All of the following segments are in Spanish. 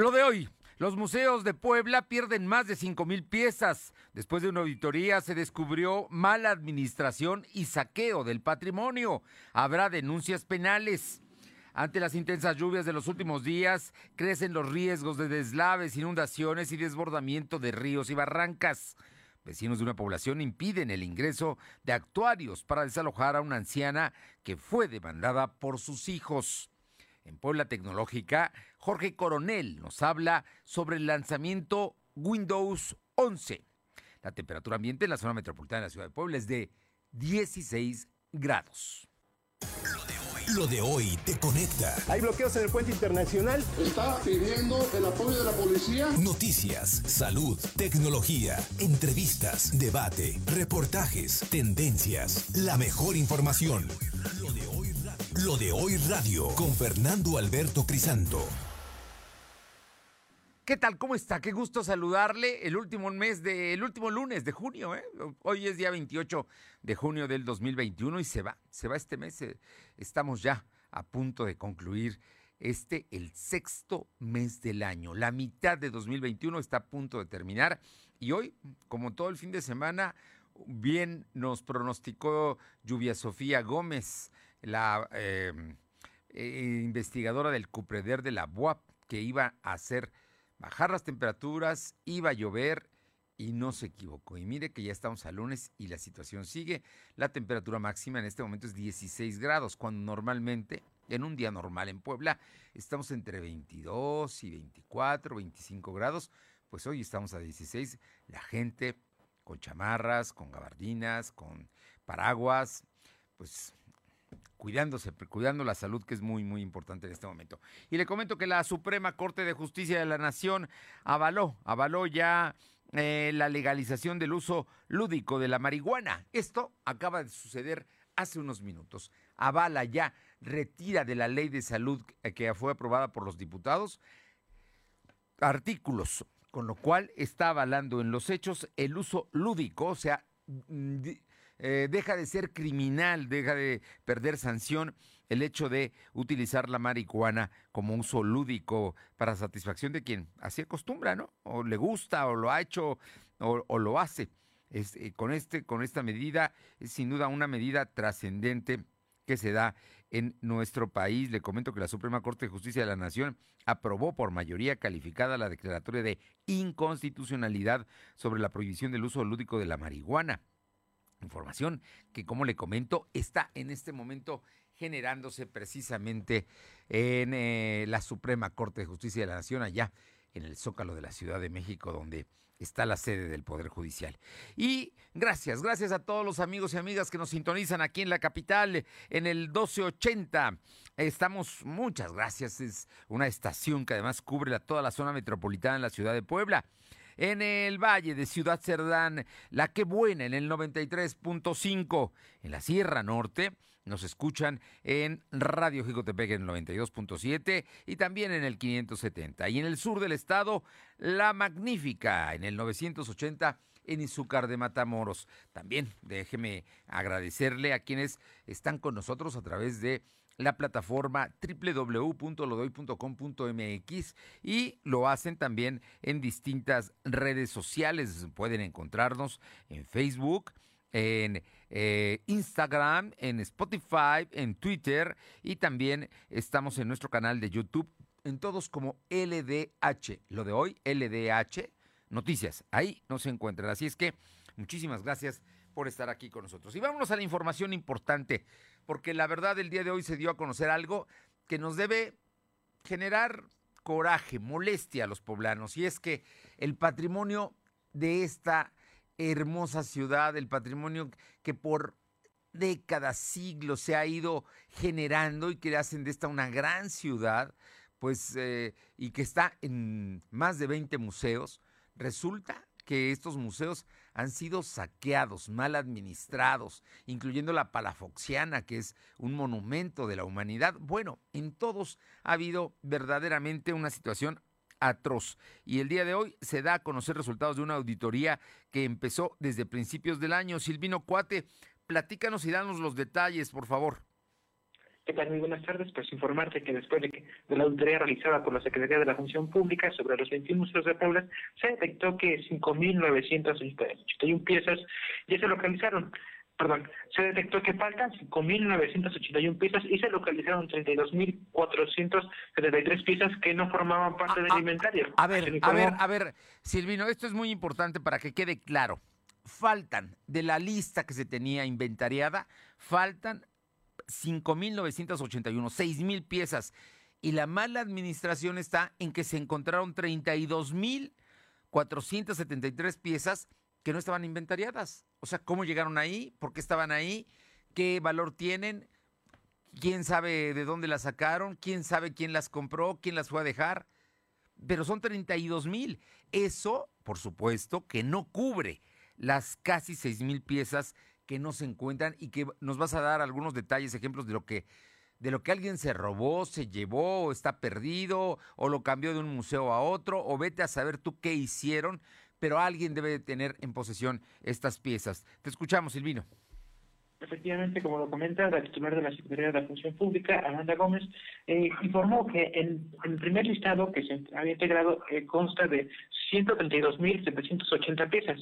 Lo de hoy. Los museos de Puebla pierden más de 5 mil piezas. Después de una auditoría se descubrió mala administración y saqueo del patrimonio. Habrá denuncias penales. Ante las intensas lluvias de los últimos días, crecen los riesgos de deslaves, inundaciones y desbordamiento de ríos y barrancas. Vecinos de una población impiden el ingreso de actuarios para desalojar a una anciana que fue demandada por sus hijos. En Puebla Tecnológica, Jorge Coronel nos habla sobre el lanzamiento Windows 11. La temperatura ambiente en la zona metropolitana de la ciudad de Puebla es de 16 grados. Lo de hoy te conecta. Hay bloqueos en el puente internacional. Está pidiendo el apoyo de la policía. Noticias, salud, tecnología, entrevistas, debate, reportajes, tendencias, la mejor información. Lo de hoy, Lo de hoy radio con Fernando Alberto Crisanto. ¿Qué tal? ¿Cómo está? Qué gusto saludarle el último mes de, el último lunes de junio, ¿eh? Hoy es día 28 de junio del 2021 y se va, se va este mes. Eh, estamos ya a punto de concluir este, el sexto mes del año. La mitad de 2021 está a punto de terminar y hoy, como todo el fin de semana, bien nos pronosticó Lluvia Sofía Gómez, la eh, eh, investigadora del Cupreder de la UAP, que iba a hacer bajar las temperaturas, iba a llover y no se equivocó. Y mire que ya estamos a lunes y la situación sigue. La temperatura máxima en este momento es 16 grados, cuando normalmente, en un día normal en Puebla, estamos entre 22 y 24, 25 grados. Pues hoy estamos a 16. La gente con chamarras, con gabardinas, con paraguas, pues cuidándose, cuidando la salud, que es muy, muy importante en este momento. Y le comento que la Suprema Corte de Justicia de la Nación avaló, avaló ya eh, la legalización del uso lúdico de la marihuana. Esto acaba de suceder hace unos minutos. Avala ya, retira de la ley de salud que fue aprobada por los diputados artículos, con lo cual está avalando en los hechos el uso lúdico, o sea, eh, deja de ser criminal, deja de perder sanción el hecho de utilizar la marihuana como uso lúdico para satisfacción de quien así acostumbra, ¿no? O le gusta, o lo ha hecho, o, lo hace. Eh, con, este, con esta medida es sin duda una medida trascendente que se da en nuestro país. Le comento que la Suprema Corte de Justicia de la Nación aprobó por mayoría calificada la declaratoria de inconstitucionalidad sobre la prohibición del uso lúdico de la marihuana. Información que, como le comento, está en este momento generándose precisamente en eh, la Suprema Corte de Justicia de la Nación, allá en el Zócalo de la Ciudad de México, donde está la sede del Poder Judicial. Y gracias, gracias a todos los amigos y amigas que nos sintonizan aquí en la capital, en el 1280. Estamos, muchas gracias, es una estación que además cubre toda la zona metropolitana en la ciudad de Puebla en el Valle de Ciudad Cerdán, La Que Buena en el 93.5, en la Sierra Norte. Nos escuchan en Radio Jicotepec en el 92.7 y también en el 570. Y en el sur del estado, La Magnífica en el 980 en Izúcar de Matamoros. También déjeme agradecerle a quienes están con nosotros a través de la plataforma www.lodoy.com.mx y lo hacen también en distintas redes sociales. Pueden encontrarnos en Facebook, en eh, Instagram, en Spotify, en Twitter y también estamos en nuestro canal de YouTube, en todos como LDH. Lo de hoy, LDH Noticias. Ahí no se encuentran. Así es que muchísimas gracias por estar aquí con nosotros. Y vámonos a la información importante porque la verdad el día de hoy se dio a conocer algo que nos debe generar coraje, molestia a los poblanos, y es que el patrimonio de esta hermosa ciudad, el patrimonio que por décadas, siglos se ha ido generando y que hacen de esta una gran ciudad, pues, eh, y que está en más de 20 museos, resulta que estos museos han sido saqueados, mal administrados, incluyendo la Palafoxiana, que es un monumento de la humanidad. Bueno, en todos ha habido verdaderamente una situación atroz. Y el día de hoy se da a conocer resultados de una auditoría que empezó desde principios del año. Silvino Cuate, platícanos y danos los detalles, por favor. ¿Qué tal? Muy buenas tardes. Pues informarte que después de, que, de la auditoría realizada por la Secretaría de la Función Pública sobre los 21 museos de Puebla, se detectó que 5.981 piezas ya se localizaron perdón, se detectó que faltan 5.981 piezas y se localizaron 32.473 piezas que no formaban parte del ah, ah, inventario. A ver, a ver, a ver, Silvino, esto es muy importante para que quede claro. Faltan de la lista que se tenía inventariada, faltan 5.981, 6.000 piezas. Y la mala administración está en que se encontraron 32.473 piezas que no estaban inventariadas. O sea, ¿cómo llegaron ahí? ¿Por qué estaban ahí? ¿Qué valor tienen? ¿Quién sabe de dónde las sacaron? ¿Quién sabe quién las compró? ¿Quién las fue a dejar? Pero son 32 mil. Eso, por supuesto, que no cubre las casi 6 mil piezas que no se encuentran y que nos vas a dar algunos detalles, ejemplos de lo que de lo que alguien se robó, se llevó, o está perdido, o lo cambió de un museo a otro, o vete a saber tú qué hicieron, pero alguien debe de tener en posesión estas piezas. Te escuchamos, Silvino. Efectivamente, como lo comenta la titular de la Secretaría de la Función Pública, Amanda Gómez, eh, informó que en, el primer listado que se había integrado eh, consta de 132.780 piezas.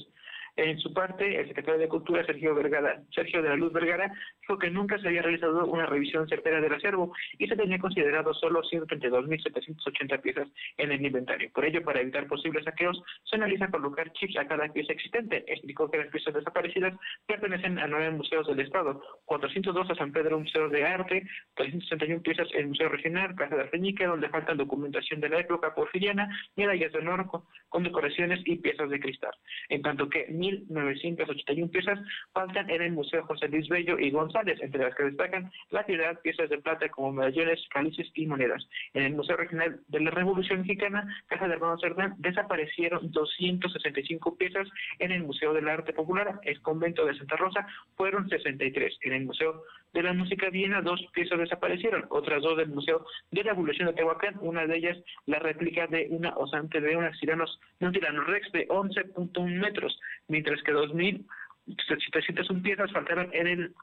En su parte, el secretario de Cultura, Sergio Vergara, Sergio de la Luz Vergara, dijo que nunca se había realizado una revisión certera del acervo y se tenía considerado solo 132.780 piezas en el inventario. Por ello, para evitar posibles saqueos, se analiza colocar chips a cada pieza existente. Explicó que las piezas desaparecidas pertenecen a nueve museos del Estado, 402 a San Pedro Museo de Arte, 361 piezas en el Museo Regional, Casa de Arfeñique, donde faltan documentación de la época porfiriana, medallas de honor con decoraciones y piezas de cristal. En tanto que 1.981 piezas faltan en el Museo José Luis Bello y González, entre las que destacan la ciudad, piezas de plata como medallones, cálices y monedas. En el Museo Regional de la Revolución Mexicana, Casa de Hermanos Cerdán, desaparecieron 265 piezas. En el Museo del Arte Popular, el Convento de Santa Rosa, fueron 63. En el Museo de la Música Viena, dos piezas desaparecieron, otras dos del Museo de la Evolución de Tehuacán, una de ellas la réplica de una osante de tiranos, de un tirano rex de 11.1 metros, mientras que 2.701 piezas faltaron en el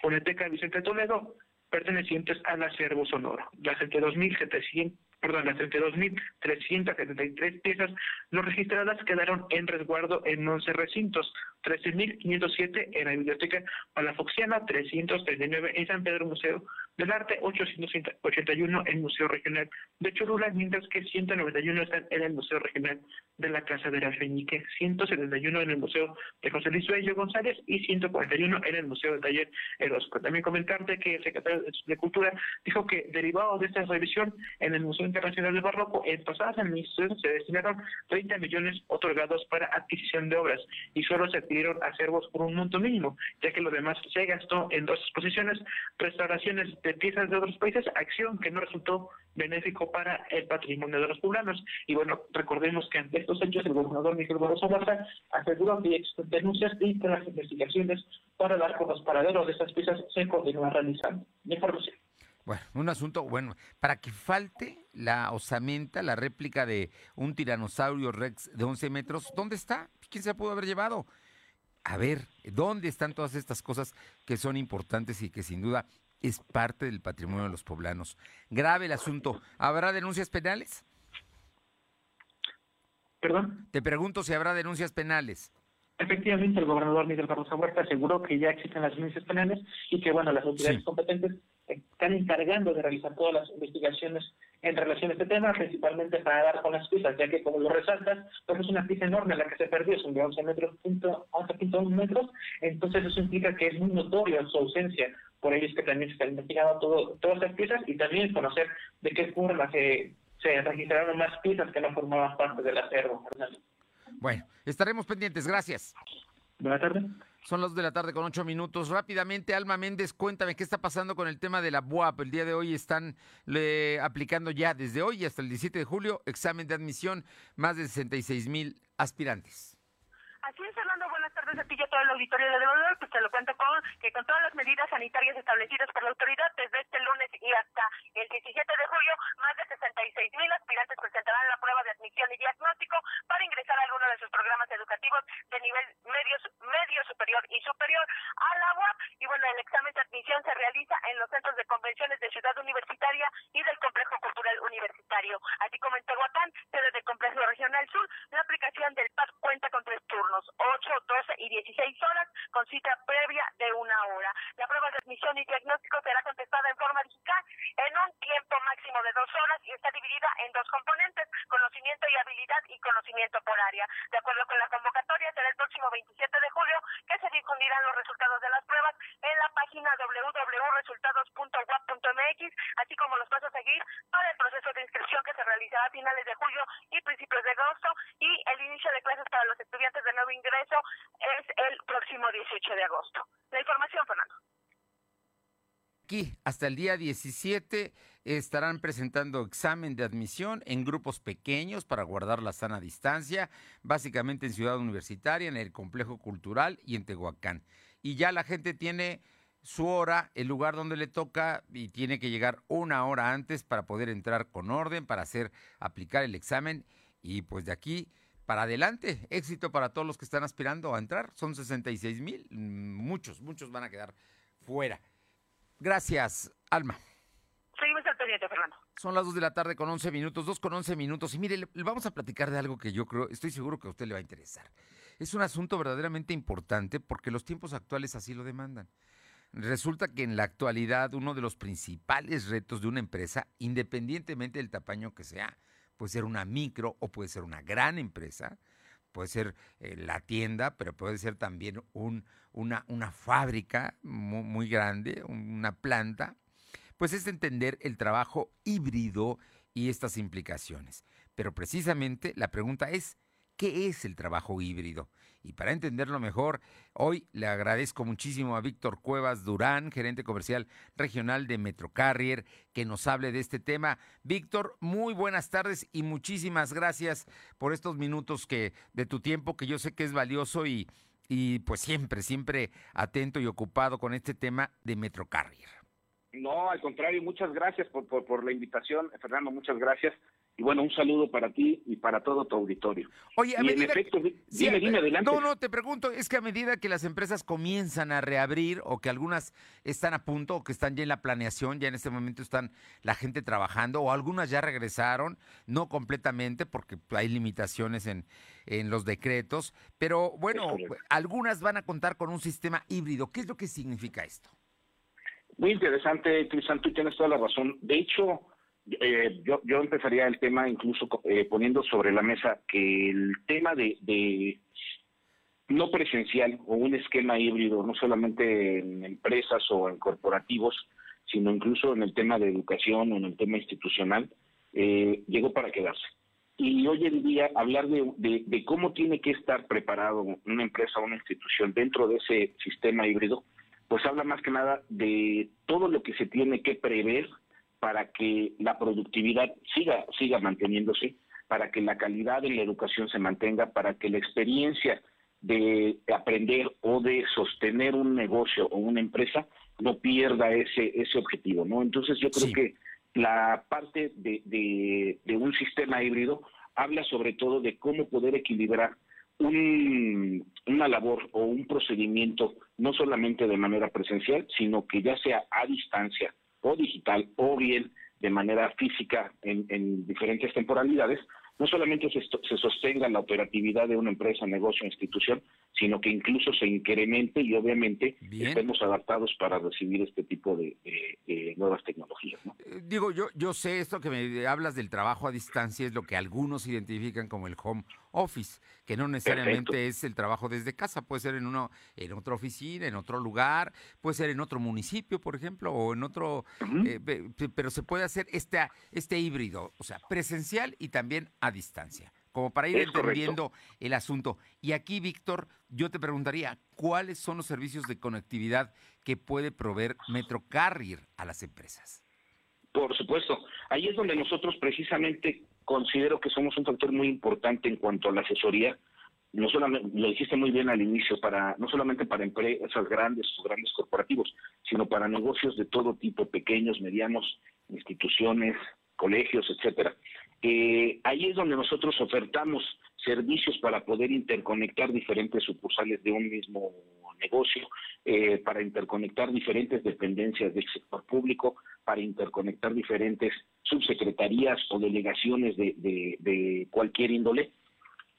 Foneteca Vicente Toledo, pertenecientes al acervo sonoro. Las entre 2.700 perdón, las 32.373 piezas no registradas quedaron en resguardo en 11 recintos, 13.507 en la Biblioteca Palafoxiana, 339 en San Pedro Museo del Arte, 881 en Museo Regional de Cholula, mientras que 191 están en el Museo Regional de la Casa de la Feñique, 171 en el Museo de José Luis Bello González y 141 en el Museo del Taller Erosco. También comentarte que el secretario de Cultura dijo que derivado de esta revisión en el Museo Internacional del Barroco, en pasadas administraciones se destinaron 30 millones otorgados para adquisición de obras y solo se adquirieron acervos por un monto mínimo, ya que lo demás se gastó en dos exposiciones, restauraciones de piezas de otros países, acción que no resultó benéfico para el patrimonio de los poblanos. Y bueno, recordemos que ante estos hechos el gobernador Miguel Barroso Huerta aseguró que denuncias y que las investigaciones para dar con los paraderos de estas piezas se continúan realizando. Información. Bueno, un asunto, bueno, para que falte la osamenta, la réplica de un tiranosaurio rex de 11 metros, ¿dónde está? ¿Quién se pudo haber llevado? A ver, ¿dónde están todas estas cosas que son importantes y que sin duda es parte del patrimonio de los poblanos. Grave el asunto. ¿Habrá denuncias penales? ¿Perdón? Te pregunto si habrá denuncias penales. Efectivamente, el gobernador Miguel Barroso Huerta aseguró que ya existen las denuncias penales y que, bueno, las autoridades competentes están encargando de realizar todas las investigaciones en relación a este tema, principalmente para dar con las pistas, ya que como lo resaltas, pues es una pista enorme la que se perdió, son de 11 metros, 11.1 metros, entonces eso implica que es muy notorio su ausencia, por ello es que también se está investigando todo, todas las piezas y también conocer de qué forma se, se registraron más piezas que no formaban parte del acervo. Bueno, estaremos pendientes, gracias. Buenas tardes. Son las de la tarde con ocho minutos. Rápidamente, Alma Méndez, cuéntame qué está pasando con el tema de la BUAP. El día de hoy están aplicando ya desde hoy hasta el 17 de julio examen de admisión más de 66 mil aspirantes. Buenas tardes a ti y a todo el auditorio de Devolver. Pues te lo cuento con que con todas las medidas sanitarias establecidas por la autoridad desde este lunes y hasta el 17 de julio, más de 66 mil aspirantes presentarán la prueba de admisión y diagnóstico para ingresar a alguno de sus programas educativos de nivel medio, medio superior y superior a la UAP. Y bueno, el examen de admisión se realiza en los centros de convenciones de Ciudad Universitaria y del Complejo Cultural Universitario. Así como en Tehuacán, sede del Complejo Regional Sur, la aplicación del PAD cuenta con tres turnos, 8, 12 y 16 horas, con cita previa de una hora. La prueba de admisión y diagnóstico será contestada en forma digital en un tiempo máximo de dos horas y está dividida en dos componentes, conocimiento y habilidad y conocimiento por área. De acuerdo con la convocatoria, será el próximo 27 de julio que se difundirán los resultados de las pruebas en la página www.resultados.wap.mx, así como los pasos a seguir para el proceso de inscripción que se realizará a finales de julio y principios de agosto y el inicio de clases para los estudiantes de nuevo ingreso es el próximo 18 de agosto. La información, Fernando. Aquí, hasta el día 17, estarán presentando examen de admisión en grupos pequeños para guardar la sana distancia, básicamente en Ciudad Universitaria, en el Complejo Cultural y en Tehuacán. Y ya la gente tiene su hora, el lugar donde le toca y tiene que llegar una hora antes para poder entrar con orden, para hacer aplicar el examen y pues de aquí para adelante, éxito para todos los que están aspirando a entrar, son 66 mil, muchos, muchos van a quedar fuera. Gracias, Alma. Seguimos al pendiente, Fernando. Son las 2 de la tarde con 11 minutos, 2 con 11 minutos. Y mire, le, le vamos a platicar de algo que yo creo, estoy seguro que a usted le va a interesar. Es un asunto verdaderamente importante porque los tiempos actuales así lo demandan. Resulta que en la actualidad uno de los principales retos de una empresa, independientemente del tamaño que sea, puede ser una micro o puede ser una gran empresa, puede ser eh, la tienda, pero puede ser también un, una, una fábrica muy grande, una planta, pues es entender el trabajo híbrido y estas implicaciones. Pero precisamente la pregunta es, ¿qué es el trabajo híbrido? Y para entenderlo mejor, hoy le agradezco muchísimo a Víctor Cuevas Durán, gerente comercial regional de Metrocarrier, que nos hable de este tema. Víctor, muy buenas tardes y muchísimas gracias por estos minutos que de tu tiempo que yo sé que es valioso y, pues siempre, siempre atento y ocupado con este tema de Metrocarrier. No, al contrario, muchas gracias por, por, la invitación, Fernando, muchas gracias. Y bueno, un saludo para ti y para todo tu auditorio. Oye, a y medida en efecto, que, dime, sí, dime adelante. No, no, te pregunto, es que a medida que las empresas comienzan a reabrir o que algunas están a punto o que están ya en la planeación, ya en este momento están la gente trabajando o algunas ya regresaron, no completamente porque hay limitaciones en, en los decretos, pero bueno, algunas van a contar con un sistema híbrido. ¿Qué es lo que significa esto? Muy interesante, Cristian, tú tienes toda la razón. De hecho, eh, yo, yo empezaría el tema incluso eh, poniendo sobre la mesa que el tema de, de, no presencial o un esquema híbrido, no solamente en empresas o en corporativos, sino incluso en el tema de educación o en el tema institucional, eh, llegó para quedarse. Y hoy en día hablar de, de, de cómo tiene que estar preparado una empresa o una institución dentro de ese sistema híbrido, pues habla más que nada de todo lo que se tiene que prever para que la productividad siga, siga manteniéndose, para que la calidad de la educación se mantenga, para que la experiencia de aprender o de sostener un negocio o una empresa no pierda ese, ese objetivo, ¿no? Entonces yo creo sí. que la parte de, de, de un sistema híbrido habla sobre todo de cómo poder equilibrar un, una labor o un procedimiento no solamente de manera presencial, sino que ya sea a distancia o digital o bien de manera física en, en diferentes temporalidades, no solamente se, se, sostenga la operatividad de una empresa, negocio, institución, sino que incluso se incremente y obviamente Bien. estemos adaptados para recibir este tipo de, de, de nuevas tecnologías. ¿no? Eh, digo, yo, yo sé esto que me hablas del trabajo a distancia, es lo que algunos identifican como el home office, que no necesariamente Perfecto. es el trabajo desde casa, puede ser en uno, en otra oficina, en otro lugar, puede ser en otro municipio, por ejemplo, o en otro, uh -huh. eh, pero se puede hacer este, este híbrido, o sea, presencial y también a distancia, como para ir es entendiendo correcto. el asunto. Y aquí, Víctor, yo te preguntaría, ¿cuáles son los servicios de conectividad que puede proveer Metrocarrier a las empresas? Por supuesto, ahí es donde nosotros precisamente considero que somos un factor muy importante en cuanto a la asesoría. No solamente, lo dijiste muy bien al inicio, para no solamente para empresas grandes o grandes corporativos, sino para negocios de todo tipo, pequeños, medianos, instituciones, colegios, etcétera. Eh, ahí es donde nosotros ofertamos servicios para poder interconectar diferentes sucursales de un mismo negocio, eh, para interconectar diferentes dependencias del sector público, para interconectar diferentes subsecretarías o delegaciones de, cualquier índole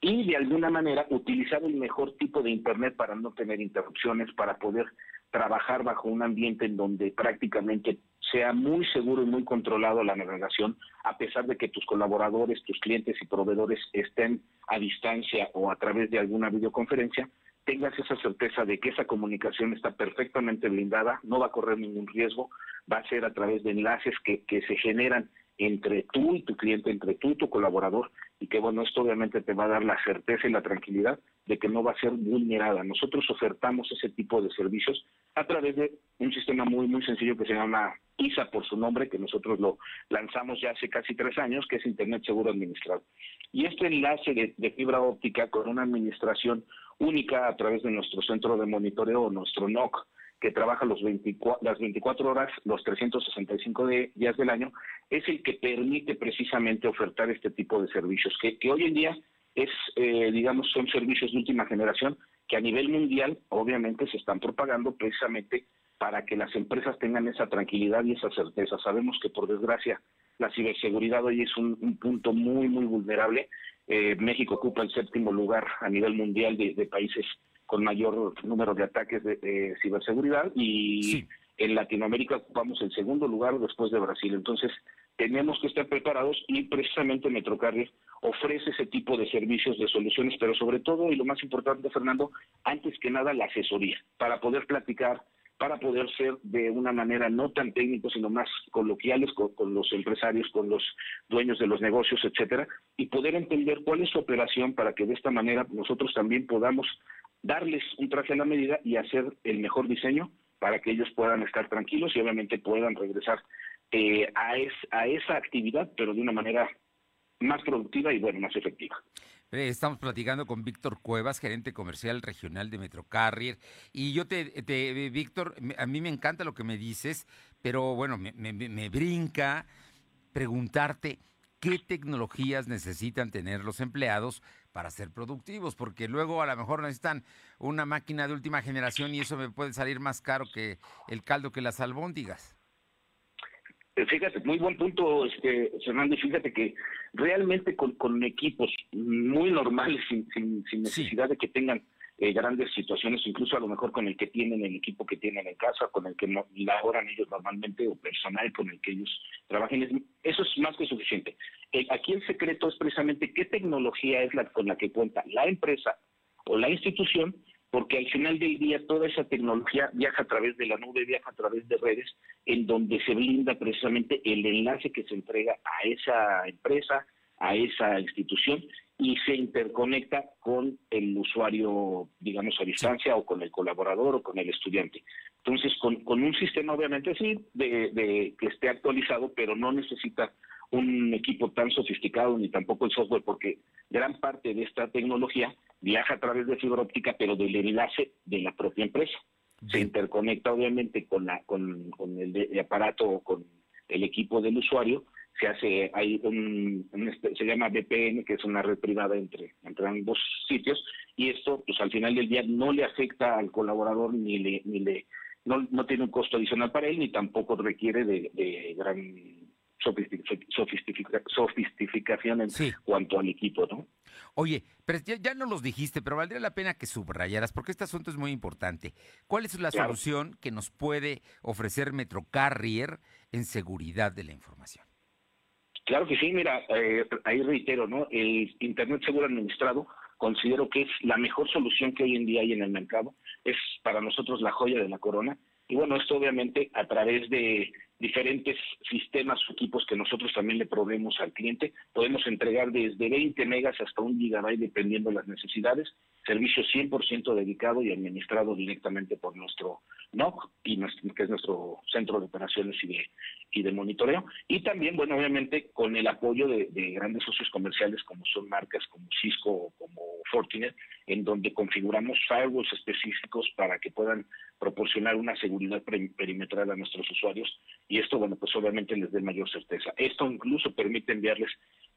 y de alguna manera utilizar el mejor tipo de Internet para no tener interrupciones, para poder trabajar bajo un ambiente en donde prácticamente sea muy seguro y muy controlado la navegación, a pesar de que tus colaboradores, tus clientes y proveedores estén a distancia o a través de alguna videoconferencia, tengas esa certeza de que esa comunicación está perfectamente blindada, no va a correr ningún riesgo, va a ser a través de enlaces que se generan entre tú y tu cliente, entre tú y tu colaborador, y que bueno, esto obviamente te va a dar la certeza y la tranquilidad de que no va a ser vulnerada. Nosotros ofertamos ese tipo de servicios a través de un sistema muy, muy sencillo que se llama ISA por su nombre, que nosotros lo lanzamos ya hace casi tres años, que es Internet Seguro Administrado. Y este enlace de, de fibra óptica con una administración única a través de nuestro centro de monitoreo, nuestro NOC, que trabaja los 24, las 24 horas, los 365 días del año, es el que permite precisamente ofertar este tipo de servicios, que, hoy en día es, eh, digamos, son servicios de última generación que a nivel mundial obviamente se están propagando precisamente para que las empresas tengan esa tranquilidad y esa certeza. Sabemos que por desgracia la ciberseguridad hoy es un, punto muy, muy vulnerable. Eh, México ocupa el séptimo lugar a nivel mundial de, de países con mayor número de ataques de, ciberseguridad y en Latinoamérica ocupamos el segundo lugar después de Brasil. Entonces, tenemos que estar preparados y precisamente Metrocarrier ofrece ese tipo de servicios, de soluciones, pero sobre todo, y lo más importante, Fernando, antes que nada la asesoría, para poder platicar, para poder ser de una manera no tan técnico, sino más coloquiales con, con, los empresarios, con los dueños de los negocios, etcétera, y poder entender cuál es su operación para que de esta manera nosotros también podamos darles un traje a la medida y hacer el mejor diseño para que ellos puedan estar tranquilos y obviamente puedan regresar eh, a, esa actividad, pero de una manera más productiva y bueno, más efectiva. Eh, estamos platicando con Víctor Cuevas, gerente comercial regional de Metrocarrier. Y yo te, te Víctor, a mí me encanta lo que me dices, pero bueno, me, me, me brinca preguntarte qué tecnologías necesitan tener los empleados para ser productivos, porque luego a lo mejor necesitan una máquina de última generación y eso me puede salir más caro que el caldo que las albóndigas. Eh, fíjate, muy buen punto, este, Fernando, fíjate que realmente con, con equipos muy normales, sin, sin, necesidad de que tengan eh, grandes situaciones, incluso a lo mejor con el que tienen el equipo que tienen en casa, con el que no, laboran ellos normalmente o personal con el que ellos trabajen. Eso es más que suficiente. aquí el secreto es precisamente qué tecnología es la con la que cuenta la empresa o la institución, porque al final del día toda esa tecnología viaja a través de la nube, viaja a través de redes, en donde se blinda precisamente el enlace que se entrega a esa empresa, a esa institución y se interconecta con el usuario, digamos, a distancia o con el colaborador o con el estudiante. Entonces, con, con un sistema, obviamente, sí, de, de, que esté actualizado, pero no necesita un equipo tan sofisticado ni tampoco el software, porque gran parte de esta tecnología viaja a través de fibra óptica, pero del enlace de la propia empresa. Se interconecta, obviamente, con, la, con, con el aparato o con el equipo del usuario se hace, hay un, se llama VPN, que es una red privada entre, entre ambos sitios, y esto, pues al final del día no le afecta al colaborador ni le, ni le, no, no tiene un costo adicional para él, ni tampoco requiere de, gran sofisticación en cuanto al equipo, ¿no? Oye, pero ya, ya, no los dijiste, pero valdría la pena que subrayaras, porque este asunto es muy importante. ¿Cuál es la solución que nos puede ofrecer Metrocarrier en seguridad de la información? Claro que sí, mira, eh, ahí reitero, ¿no? El Internet seguro administrado considero que es la mejor solución que hoy en día hay en el mercado, es para nosotros la joya de la corona. Y bueno, esto obviamente a través de diferentes sistemas o equipos que nosotros también le proveemos al cliente, podemos entregar desde 20 megas hasta un gigabyte dependiendo de las necesidades, servicio 100% dedicado y administrado directamente por nuestro NOC, y que es nuestro centro de operaciones y de, y de monitoreo. Y también, bueno, obviamente con el apoyo de, grandes socios comerciales como son marcas como Cisco o como Fortinet, en donde configuramos firewalls específicos para que puedan proporcionar una seguridad perimetral a nuestros usuarios. Y esto, bueno, pues obviamente les dé mayor certeza. Esto incluso permite enviarles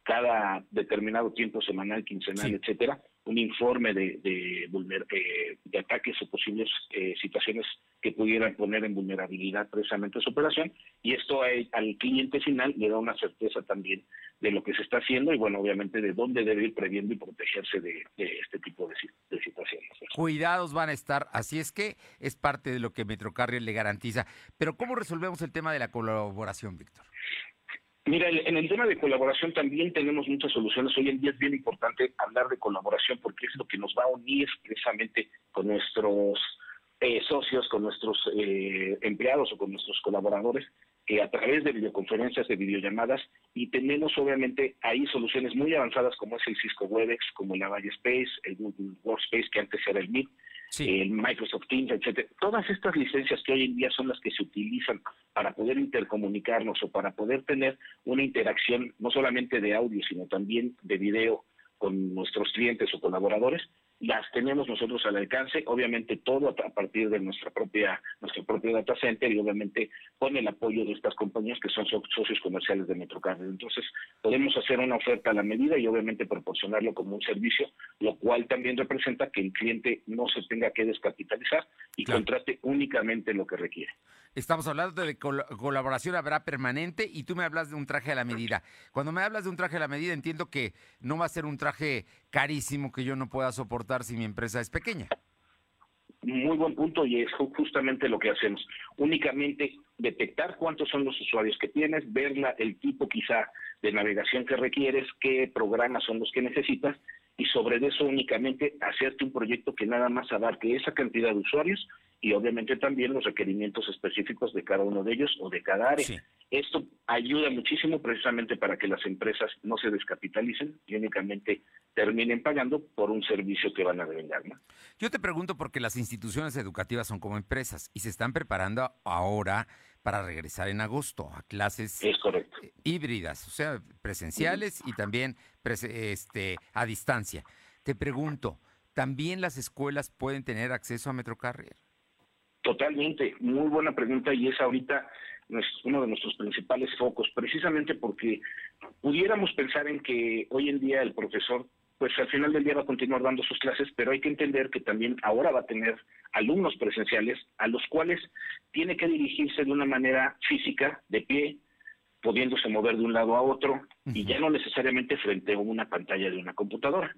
cada determinado tiempo semanal, quincenal, etcétera, un informe de, de, eh, de ataques o posibles eh, situaciones que pudieran poner en vulnerabilidad precisamente su operación y esto al cliente final le da una certeza también de lo que se está haciendo y bueno, obviamente de dónde debe ir previendo y protegerse de, este tipo de, de, situaciones. Cuidados van a estar, así es que es parte de lo que Metrocarrier le garantiza. Pero ¿cómo resolvemos el tema de la colaboración, Víctor? Mira, en el tema de colaboración también tenemos muchas soluciones. Hoy en día es bien importante hablar de colaboración porque es lo que nos va a unir precisamente con nuestros eh, socios, con nuestros eh, empleados o con nuestros colaboradores que a través de videoconferencias, de videollamadas, y tenemos obviamente ahí soluciones muy avanzadas como es el Cisco Webex, como Valle Space, el Google Workspace, que antes era el Meet, el Microsoft Teams, etcétera. Todas estas licencias que hoy en día son las que se utilizan para poder intercomunicarnos o para poder tener una interacción no solamente de audio, sino también de video con nuestros clientes o colaboradores, las tenemos nosotros al alcance, obviamente todo a partir de nuestra propia nuestro propio data center y obviamente con el apoyo de estas compañías que son socios comerciales de Metrocarrier. Entonces, podemos hacer una oferta a la medida y obviamente proporcionarlo como un servicio, lo cual también representa que el cliente no se tenga que descapitalizar y contrate únicamente lo que requiere. Estamos hablando de colaboración, habrá permanente y tú me hablas de un traje a la medida. Cuando me hablas de un traje a la medida, entiendo que no va a ser un traje carísimo que yo no pueda soportar si mi empresa es pequeña. Muy buen punto y es justamente lo que hacemos. Únicamente detectar cuántos son los usuarios que tienes, ver el tipo quizá de navegación que requieres, qué programas son los que necesitas y sobre eso únicamente hacerte un proyecto que nada más abarque esa cantidad de usuarios y obviamente también los requerimientos específicos de cada uno de ellos o de cada área. Esto ayuda muchísimo precisamente para que las empresas no se descapitalicen y únicamente terminen pagando por un servicio que van a devengar. Yo te pregunto porque las instituciones educativas son como empresas y se están preparando ahora para regresar en agosto a clases es correcto. híbridas, o sea, presenciales y también este, a distancia. Te pregunto, ¿también las escuelas pueden tener acceso a Metrocarrier? Totalmente, muy buena pregunta y es ahorita uno de nuestros principales focos, precisamente porque pudiéramos pensar en que hoy en día el profesor, pues al final del día va a continuar dando sus clases, pero hay que entender que también ahora va a tener alumnos presenciales a los cuales tiene que dirigirse de una manera física, de pie, pudiéndose mover de un lado a otro y ya no necesariamente frente a una pantalla de una computadora.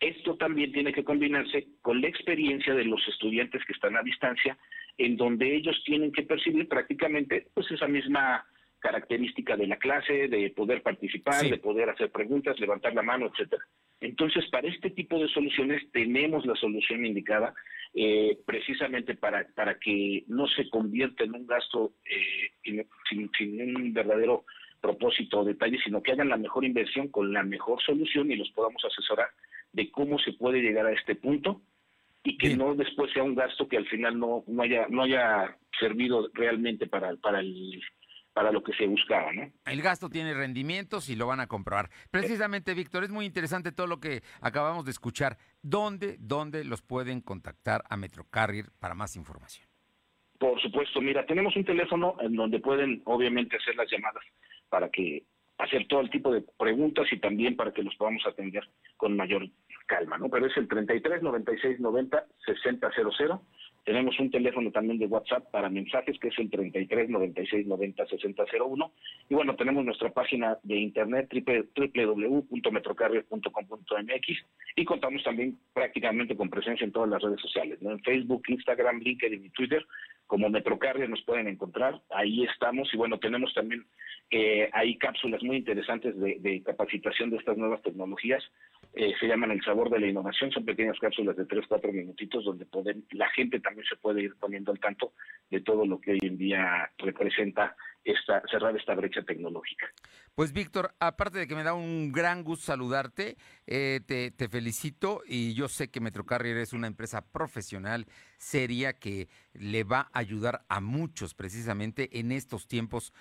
Esto también tiene que combinarse con la experiencia de los estudiantes que están a distancia, en donde ellos tienen que percibir prácticamente pues esa misma característica de la clase, de poder participar, de poder hacer preguntas, levantar la mano, etcétera. Entonces, para este tipo de soluciones tenemos la solución indicada eh, precisamente para, para que no se convierta en un gasto eh, sin, sin, un verdadero propósito o detalle, sino que hagan la mejor inversión con la mejor solución y los podamos asesorar de cómo se puede llegar a este punto y que no después sea un gasto que al final no, no haya no haya servido realmente para, para el para lo que se buscaba, ¿no? El gasto tiene rendimientos y lo van a comprobar. Precisamente, Víctor, es muy interesante todo lo que acabamos de escuchar. ¿Dónde, dónde los pueden contactar a Metrocarrier para más información? Por supuesto, mira, tenemos un teléfono en donde pueden obviamente hacer las llamadas para que hacer todo el tipo de preguntas y también para que los podamos atender con mayor calma, ¿no? Pero es el 33 96 90 60 00. Tenemos un teléfono también de WhatsApp para mensajes que es el 33 96 90 60 01. Y bueno, tenemos nuestra página de internet www.metrocarrier.com.mx y contamos también prácticamente con presencia en todas las redes sociales, ¿no? En Facebook, Instagram, LinkedIn y Twitter como Metrocarrier nos pueden encontrar, ahí estamos y bueno, tenemos también eh, hay cápsulas muy interesantes de, capacitación de estas nuevas tecnologías, eh, se llaman El Sabor de la Innovación, son pequeñas cápsulas de 3, 4 minutitos donde la gente también se puede ir poniendo al tanto de todo lo que hoy en día representa esta, cerrar esta brecha tecnológica. Pues Víctor, aparte de que me da un gran gusto saludarte, eh, te, te, felicito y yo sé que Metrocarrier es una empresa profesional, seria, que le va a ayudar a muchos precisamente en estos tiempos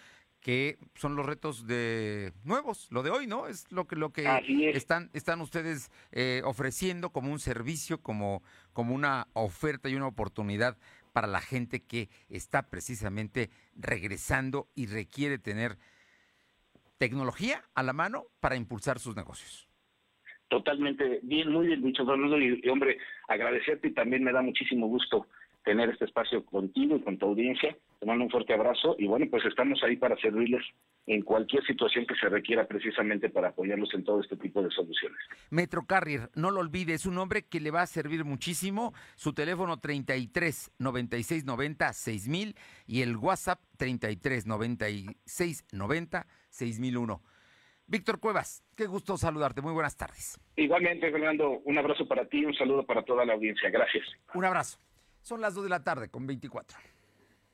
que son los retos de nuevos, lo de hoy, ¿no? Es lo que lo que están están ustedes eh, ofreciendo como un servicio, como como una oferta y una oportunidad para la gente que está precisamente regresando y requiere tener tecnología a la mano para impulsar sus negocios. Totalmente bien, muy bien dicho, Fernando. Y, y, hombre, agradecerte y también me da muchísimo gusto tener este espacio contigo y con tu audiencia. Te mando un fuerte abrazo y bueno, pues estamos ahí para servirles en cualquier situación que se requiera precisamente para apoyarlos en todo este tipo de soluciones. Metro Carrier, no lo olvide, es un hombre que le va a servir muchísimo. Su teléfono 33 96 90 6000 y el WhatsApp 33 96 90 6001. Víctor Cuevas, qué gusto saludarte. Muy buenas tardes. Igualmente, Fernando, un abrazo para ti, un saludo para toda la audiencia. Gracias. Un abrazo. Son las 2 de la tarde con 24.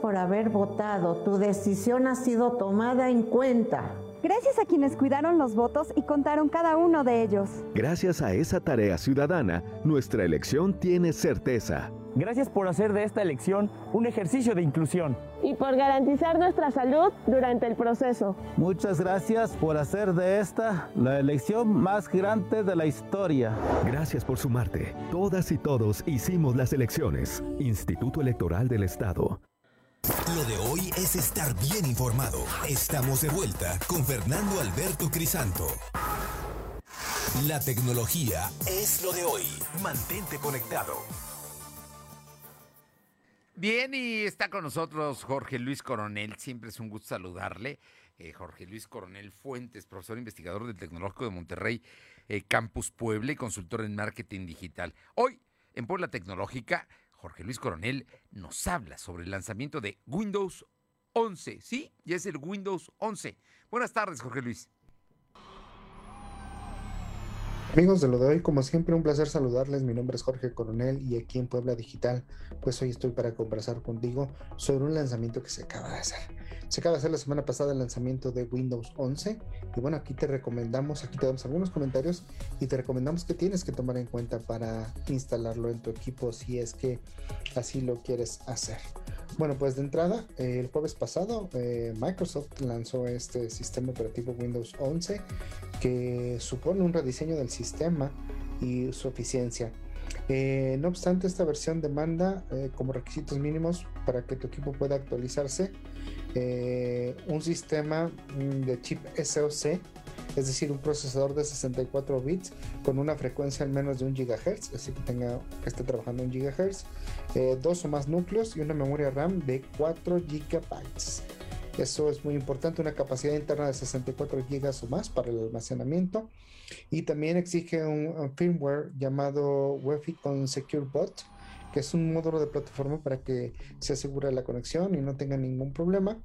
Por haber votado. Tu decisión ha sido tomada en cuenta. Gracias a quienes cuidaron los votos y contaron cada uno de ellos. Gracias a esa tarea ciudadana, nuestra elección tiene certeza. Gracias por hacer de esta elección un ejercicio de inclusión. Y por garantizar nuestra salud durante el proceso. Muchas gracias por hacer de esta la elección más grande de la historia. Gracias por sumarte. Todas y todos hicimos las elecciones. Instituto Electoral del Estado. Lo de hoy es estar bien informado. Estamos de vuelta con Fernando Alberto Crisanto. La tecnología es lo de hoy. Mantente conectado. Bien, y está con nosotros Jorge Luis Coronel. Siempre es un gusto saludarle. Eh, Jorge Luis Coronel Fuentes, profesor investigador del Tecnológico de Monterrey, eh, Campus Puebla y consultor en marketing digital. Hoy, en Puebla Tecnológica, Jorge Luis Coronel nos habla sobre el lanzamiento de Windows 11. ¿Sí? Ya es el Windows 11. Buenas tardes, Jorge Luis. Amigos de lo de hoy, como siempre, un placer saludarles. Mi nombre es Jorge Coronel y aquí en Puebla Digital, pues hoy estoy para conversar contigo sobre un lanzamiento que se acaba de hacer. Se acaba de hacer la semana pasada el lanzamiento de Windows 11 y bueno, aquí te recomendamos, aquí te damos algunos comentarios y te recomendamos que tienes que tomar en cuenta para instalarlo en tu equipo si es que así lo quieres hacer. Bueno, pues de entrada, el jueves pasado eh, Microsoft lanzó este sistema operativo Windows 11 que supone un rediseño del sistema y su eficiencia. Eh, no obstante, esta versión demanda eh, como requisitos mínimos para que tu equipo pueda actualizarse eh, un sistema mm, de chip SoC, es decir, un procesador de 64 bits con una frecuencia al menos de 1 GHz, así que tenga esté trabajando en GHz, dos o más núcleos y una memoria RAM de 4 GB. Eso es muy importante, una capacidad interna de 64 GB o más para el almacenamiento. Y también exige un, firmware llamado Wi-Fi con Secure Bot, que es un módulo de plataforma para que se asegure la conexión y no tenga ningún problema.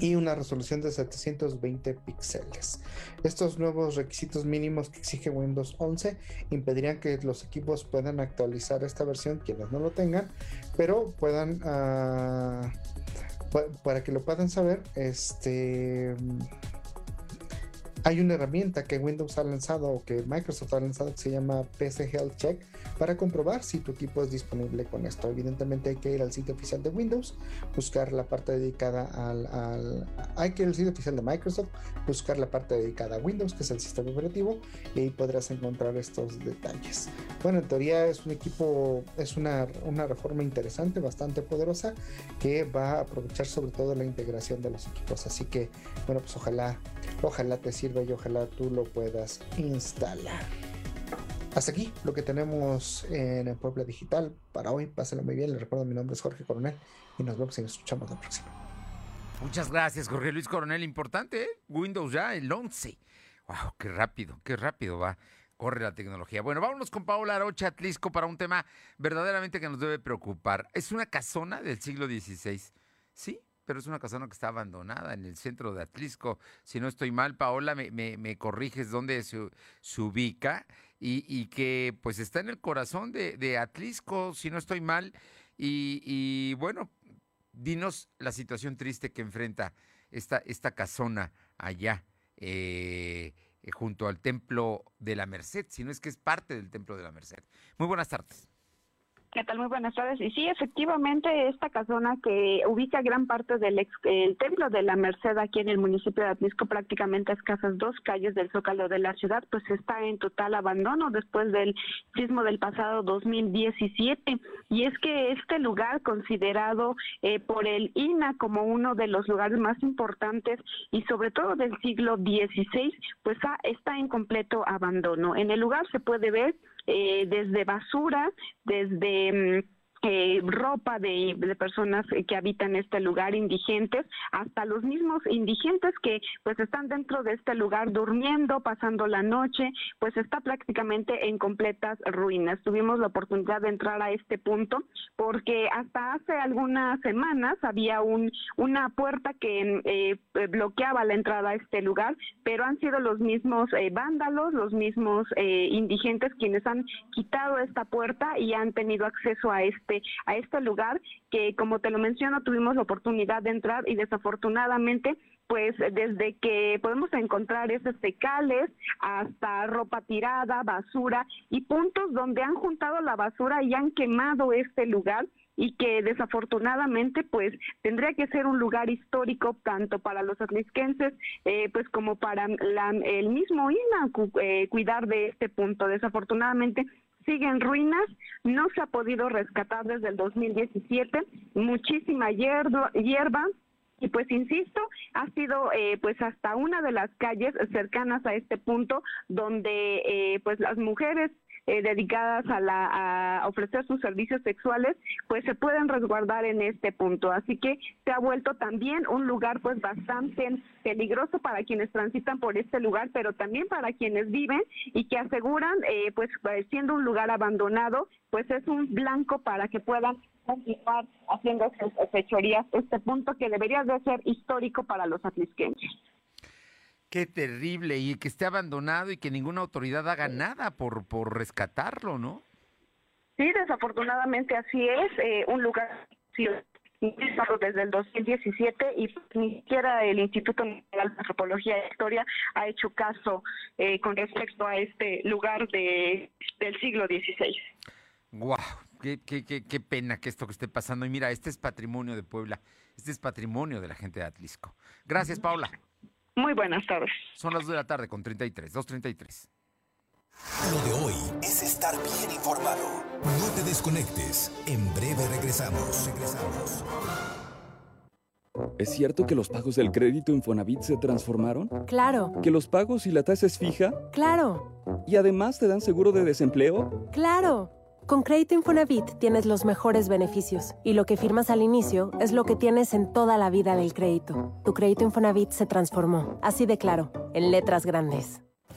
Y una resolución de 720 píxeles. Estos nuevos requisitos mínimos que exige Windows 11 impedirían que los equipos puedan actualizar esta versión, quienes no lo tengan, pero puedan uh, para que lo puedan saber, este hay una herramienta que Windows ha lanzado o que Microsoft ha lanzado que se llama PC Health Check para comprobar si tu equipo es disponible con esto. Evidentemente hay que ir al sitio oficial de Windows, buscar la parte dedicada al, al hay que ir al sitio oficial de Microsoft, buscar la parte dedicada a Windows, que es el sistema operativo, y ahí podrás encontrar estos detalles. Bueno, en teoría es un equipo, es una, una reforma interesante, bastante poderosa, que va a aprovechar sobre todo la integración de los equipos. Así que, bueno, pues ojalá, ojalá te sirva y ojalá tú lo puedas instalar. Hasta aquí lo que tenemos en el Puebla Digital para hoy. Pásenlo muy bien. Les recuerdo, mi nombre es Jorge Coronel y nos vemos y nos escuchamos la próxima. Muchas gracias, Jorge Luis Coronel. Importante, ¿eh? Windows ya, el 11. ¡Wow! ¡Qué rápido, qué rápido va! Corre la tecnología. Bueno, vámonos con Paola Arocha Atlisco para un tema verdaderamente que nos debe preocupar. Es una casona del siglo XVI. Sí, pero es una casona que está abandonada en el centro de Atlisco. Si no estoy mal, Paola, me, me, corriges dónde se, ubica y, y, que pues está en el corazón de, de Atlisco, si no estoy mal. Y, y, bueno, dinos la situación triste que enfrenta esta, esta casona allá. Eh, junto al Templo de la Merced, si no es que es parte del Templo de la Merced. Muy buenas tardes. ¿Qué tal? Muy buenas tardes. Y sí, efectivamente, esta casona que ubica gran parte del el templo de la Merced aquí en el municipio de Atlisco, prácticamente a escasas dos calles del zócalo de la ciudad, pues está en total abandono después del sismo del pasado 2017. Y es que este lugar, considerado eh, por el INA como uno de los lugares más importantes y sobre todo del siglo XVI, pues está en completo abandono. En el lugar se puede ver eh, desde basura, desde mm, eh, ropa de, personas que habitan este lugar, indigentes, hasta los mismos indigentes que pues están dentro de este lugar durmiendo, pasando la noche, pues está prácticamente en completas ruinas. Tuvimos la oportunidad de entrar a este punto porque hasta hace algunas semanas había un, una puerta que eh, bloqueaba la entrada a este lugar, pero han sido los mismos eh, vándalos, los mismos eh, indigentes quienes han quitado esta puerta y han tenido acceso a este este, a este lugar que como te lo menciono tuvimos la oportunidad de entrar y desafortunadamente pues desde que podemos encontrar esos fecales hasta ropa tirada, basura y puntos donde han juntado la basura y han quemado este lugar y que desafortunadamente pues tendría que ser un lugar histórico tanto para los atlisquenses eh, pues como para el mismo INA eh, cuidar de este punto. Desafortunadamente siguen ruinas, no se ha podido rescatar desde el 2017, muchísima hierba, hierba y pues insisto, ha sido eh, pues hasta una de las calles cercanas a este punto donde eh, pues las mujeres eh, dedicadas a, la, a ofrecer sus servicios sexuales, pues se pueden resguardar en este punto. Así que se ha vuelto también un lugar pues bastante peligroso para quienes transitan por este lugar, pero también para quienes viven y que aseguran, eh, pues siendo un lugar abandonado, pues es un blanco para que puedan continuar haciendo fechorías, este punto que debería de ser histórico para los atlisqueños. Qué terrible, y que esté abandonado y que ninguna autoridad haga nada por, por rescatarlo, ¿no? Sí, desafortunadamente así es. Eh, un lugar desde el 2017 y ni siquiera el Instituto Nacional de Antropología e Historia ha hecho caso eh, con respecto a este lugar de, del siglo XVI. ¡Guau! Qué, qué, qué, qué, pena que esto que esté pasando. Y mira, este es patrimonio de Puebla, este es patrimonio de la gente de Atlisco. Gracias, Paula. Muy buenas tardes. Son las 2 de la tarde con 33, 2.33. Lo de hoy es estar bien informado. No te desconectes. En breve regresamos. Regresamos. ¿Es cierto que los pagos del crédito Infonavit se transformaron? Claro. ¿Que los pagos y la tasa es fija? Claro. ¿Y además te dan seguro de desempleo? Claro. Con Crédito Infonavit tienes los mejores beneficios y lo que firmas al inicio es lo que tienes en toda la vida del crédito. Tu crédito Infonavit se transformó, así de claro, en letras grandes.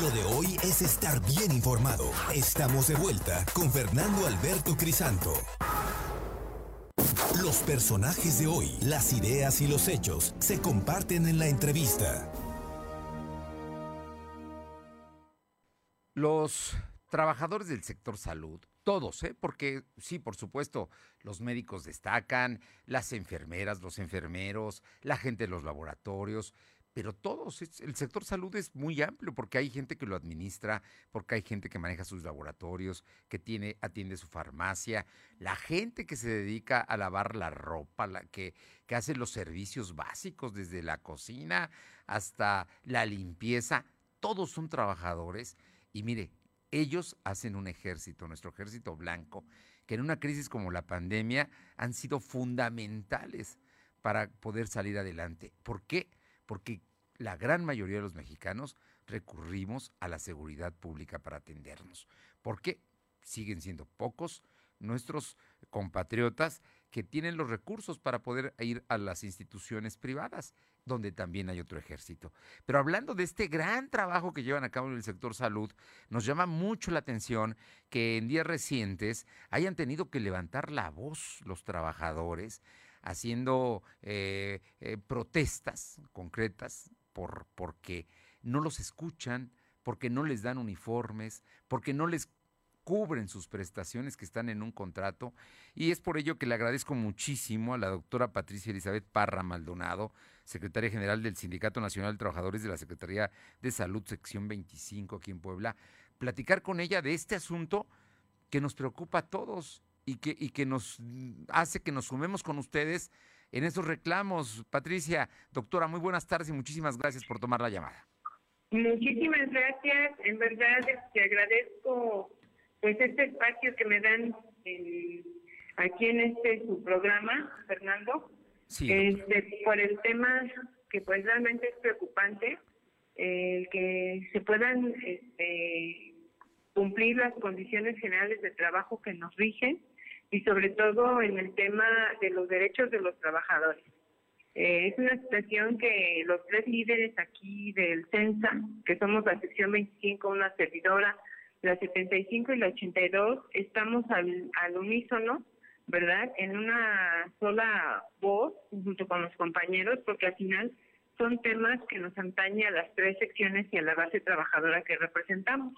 Lo de hoy es estar bien informado. Estamos de vuelta con Fernando Alberto Crisanto. Los personajes de hoy, las ideas y los hechos se comparten en la entrevista. Los trabajadores del sector salud, todos, ¿eh? porque sí, por supuesto, los médicos destacan, las enfermeras, los enfermeros, la gente de los laboratorios, pero todos, el sector salud es muy amplio porque hay gente que lo administra, porque hay gente que maneja sus laboratorios, que tiene, atiende su farmacia, la gente que se dedica a lavar la ropa, la que, que hace los servicios básicos desde la cocina hasta la limpieza, todos son trabajadores y mire, ellos hacen un ejército, nuestro ejército blanco, que en una crisis como la pandemia han sido fundamentales para poder salir adelante. ¿Por qué? Porque la gran mayoría de los mexicanos recurrimos a la seguridad pública para atendernos. ¿Por qué? Siguen siendo pocos nuestros compatriotas que tienen los recursos para poder ir a las instituciones privadas, donde también hay otro ejército. Pero hablando de este gran trabajo que llevan a cabo en el sector salud, nos llama mucho la atención que en días recientes hayan tenido que levantar la voz los trabajadores haciendo eh, eh, protestas concretas por, porque no los escuchan, porque no les dan uniformes, porque no les cubren sus prestaciones que están en un contrato. Y es por ello que le agradezco muchísimo a la doctora Patricia Elizabeth Parra Maldonado, secretaria general del Sindicato Nacional de Trabajadores de la Secretaría de Salud, sección 25 aquí en Puebla, platicar con ella de este asunto que nos preocupa a todos y que, y que nos hace que nos sumemos con ustedes en esos reclamos. Patricia, doctora, muy buenas tardes y muchísimas gracias por tomar la llamada. Muchísimas gracias, en verdad te agradezco pues este espacio que me dan aquí en este su programa, Fernando, este, por el tema que pues realmente es preocupante, el que se puedan este, cumplir las condiciones generales de trabajo que nos rigen y sobre todo en el tema de los derechos de los trabajadores. Eh, es una situación que los tres líderes aquí del CENSA, que somos la sección 25, una servidora, la 75 y la 82, estamos al, al unísono, ¿verdad? En una sola voz, junto con los compañeros, porque al final son temas que nos antañe a las tres secciones y a la base trabajadora que representamos.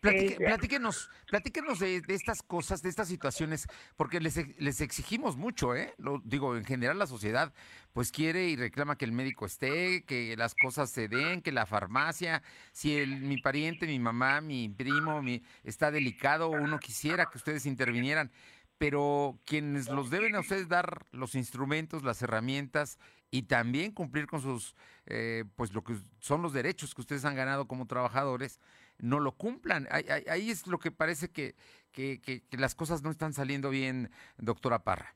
Platíquenos, platíquenos de, estas cosas, de estas situaciones, porque les, les exigimos mucho, ¿eh? Lo, digo, en general la sociedad pues quiere y reclama que el médico esté, que las cosas se den, que la farmacia, si el, mi pariente, mi mamá, mi primo, mi, está delicado, uno quisiera que ustedes intervinieran, pero quienes los deben a ustedes dar los instrumentos, las herramientas y también cumplir con sus, eh, pues lo que son los derechos que ustedes han ganado como trabajadores, no lo cumplan. Ahí, es lo que parece que, que, que, las cosas no están saliendo bien, doctora Parra.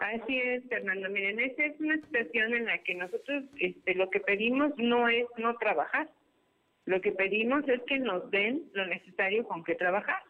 Así es, Fernando. Miren, esta es una situación en la que nosotros este, lo que pedimos no es no trabajar. Lo que pedimos es que nos den lo necesario con que trabajar.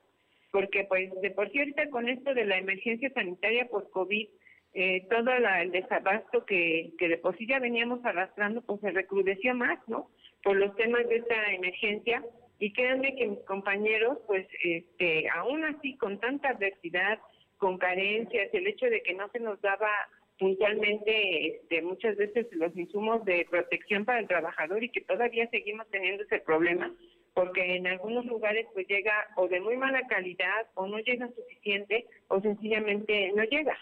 Porque, pues, de por cierto, con esto de la emergencia sanitaria por COVID, eh, todo el desabasto que, que de por sí ya veníamos arrastrando, pues se recrudeció más, ¿no? Por los temas de esta emergencia y créanme que mis compañeros, pues, este, aún así, con tanta adversidad, con carencias, el hecho de que no se nos daba puntualmente este, muchas veces los insumos de protección para el trabajador y que todavía seguimos teniendo ese problema, porque en algunos lugares pues llega o de muy mala calidad o no llega suficiente o sencillamente no llega.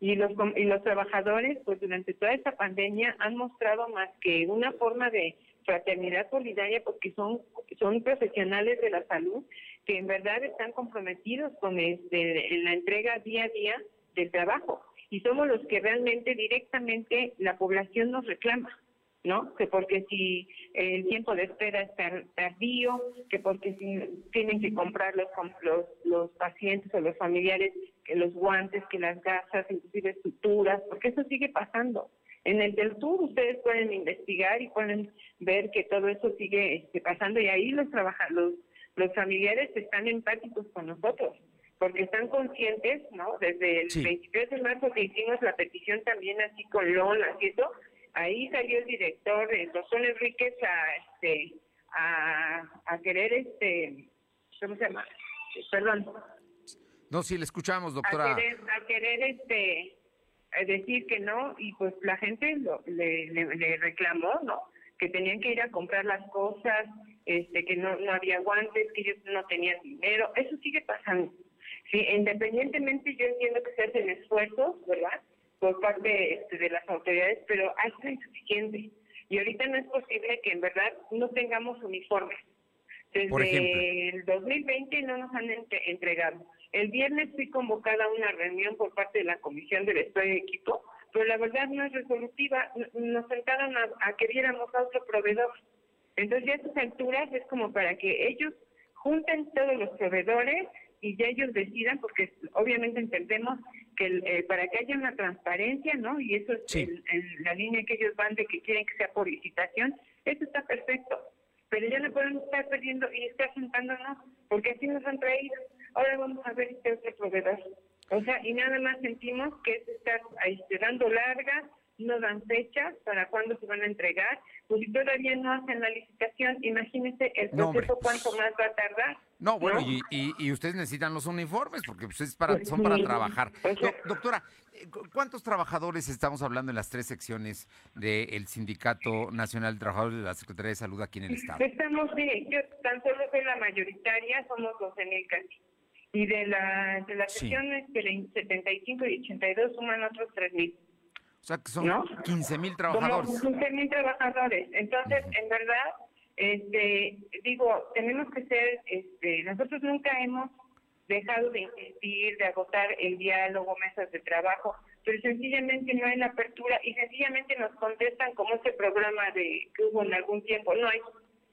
Y los, y los trabajadores pues durante toda esta pandemia han mostrado más que una forma de fraternidad solidaria porque son, son profesionales de la salud que en verdad están comprometidos con este, la entrega día a día del trabajo y somos los que realmente directamente la población nos reclama. ¿no? Que porque si el tiempo de espera es tardío, que porque si tienen que comprar los, los, los pacientes o los familiares que los guantes, que las gasas, inclusive estructuras, porque eso sigue pasando. En el del tour ustedes pueden investigar y pueden ver que todo eso sigue este, pasando y ahí los, los, los familiares están empáticos con nosotros porque están conscientes, ¿no? Desde el 23 de marzo que hicimos la petición también así con lonas y eso, ahí salió el director, el doctor Enríquez, a, este, a, a querer, este, ¿cómo se llama? Perdón. No, sí, le escuchamos, doctora. A querer, a querer este, decir que no, y pues la gente le, le, reclamó, ¿no? Que tenían que ir a comprar las cosas, este, que no, no había guantes, que ellos no tenían dinero. Eso sigue pasando. Sí, independientemente yo entiendo que se hacen esfuerzos, ¿verdad? por parte este, de las autoridades, pero hay insuficiente. Y ahorita no es posible que en verdad no tengamos uniformes. Desde el 2020 no nos han entregado. El viernes fui convocada a una reunión por parte de la Comisión del Estado de Equipo, pero la verdad no es resolutiva. Nos sentaron a, que viéramos a otro proveedor. Entonces ya a estas alturas es como para que ellos junten todos los proveedores y ya ellos decidan, porque obviamente entendemos que eh, para que haya una transparencia, ¿no? Y eso es la línea que ellos van de que quieren que sea por licitación, eso está perfecto. Pero ya no podemos estar perdiendo y estar sentándonos, porque así nos han traído. Ahora vamos a ver este otro proveedor. O sea, y nada más sentimos que es estar ahí, dando largas, no dan fechas para cuándo se van a entregar, pues si todavía no hacen la licitación, imagínense el proceso cuánto más va a tardar. No, bueno, Y, y, ustedes necesitan los uniformes porque pues, es para, son para trabajar. doctora, eh, ¿cuántos trabajadores estamos hablando en las tres secciones del Sindicato Nacional de Trabajadores de la Secretaría de Salud aquí en el Estado? Estamos, sí, yo tan solo soy la mayoritaria, somos 12 mil casi. Y de, la, de las secciones de 75 y 82 suman otros 3 mil. O sea, que son 15 mil trabajadores. 15 mil trabajadores. Entonces, en verdad, este, digo, tenemos que ser, este, nosotros nunca hemos dejado de insistir, de agotar el diálogo, mesas de trabajo, pero sencillamente no hay la apertura y sencillamente nos contestan como ese programa de que hubo en algún tiempo, no hay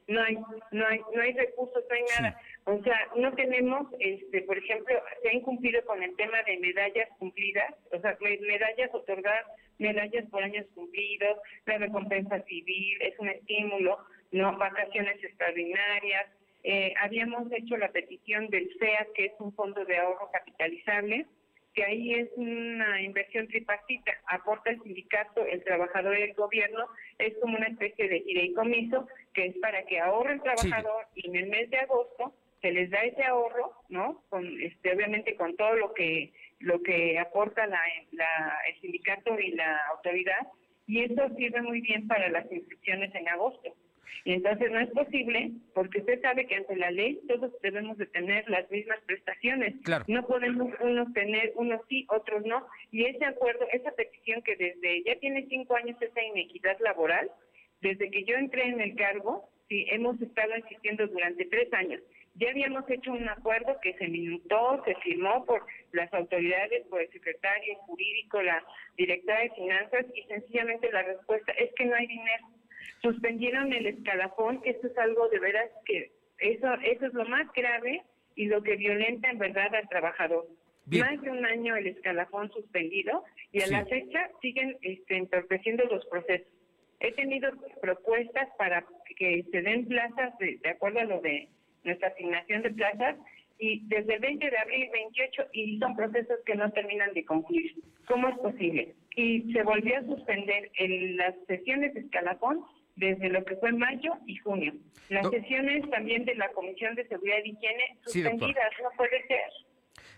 no hay no hay no hay recursos no hay nada. O sea no tenemos este por ejemplo se ha incumplido con el tema de medallas cumplidas o sea medallas otorgadas medallas por años cumplidos la recompensa civil es un estímulo no vacaciones extraordinarias. Eh, habíamos hecho la petición del FEA que es un fondo de ahorro capitalizable que ahí es una inversión tripartita, aporta el sindicato, el trabajador y el gobierno, es como una especie de fideicomiso que es para que ahorre el trabajador y en el mes de agosto se les da ese ahorro, ¿no? Con este obviamente con todo lo que lo que aporta la, el sindicato y la autoridad y eso sirve muy bien para las inscripciones en agosto. Y entonces no es posible, porque usted sabe que ante la ley todos debemos de tener las mismas prestaciones. No podemos unos tener, unos sí, otros no. Y ese acuerdo, esa petición que desde ya tiene cinco años esa inequidad laboral, desde que yo entré en el cargo, sí, hemos estado insistiendo durante tres años. Ya habíamos hecho un acuerdo que se minutó, se firmó por las autoridades, por el secretario jurídico, la directora de finanzas, y sencillamente la respuesta es que no hay dinero suspendieron el escalafón, eso es algo de veras que eso, eso es lo más grave y lo que violenta en verdad al trabajador. Más de un año el escalafón suspendido y a la fecha siguen este, entorpeciendo los procesos. He tenido propuestas para que se den plazas de, de acuerdo a lo de nuestra asignación de plazas y desde el 20 de abril 28 y son procesos que no terminan de concluir. ¿Cómo es posible? Y se volvió a suspender en las sesiones de escalafón desde lo que fue mayo y junio. Las sesiones también de la Comisión de Seguridad y Higiene suspendidas, no puede ser.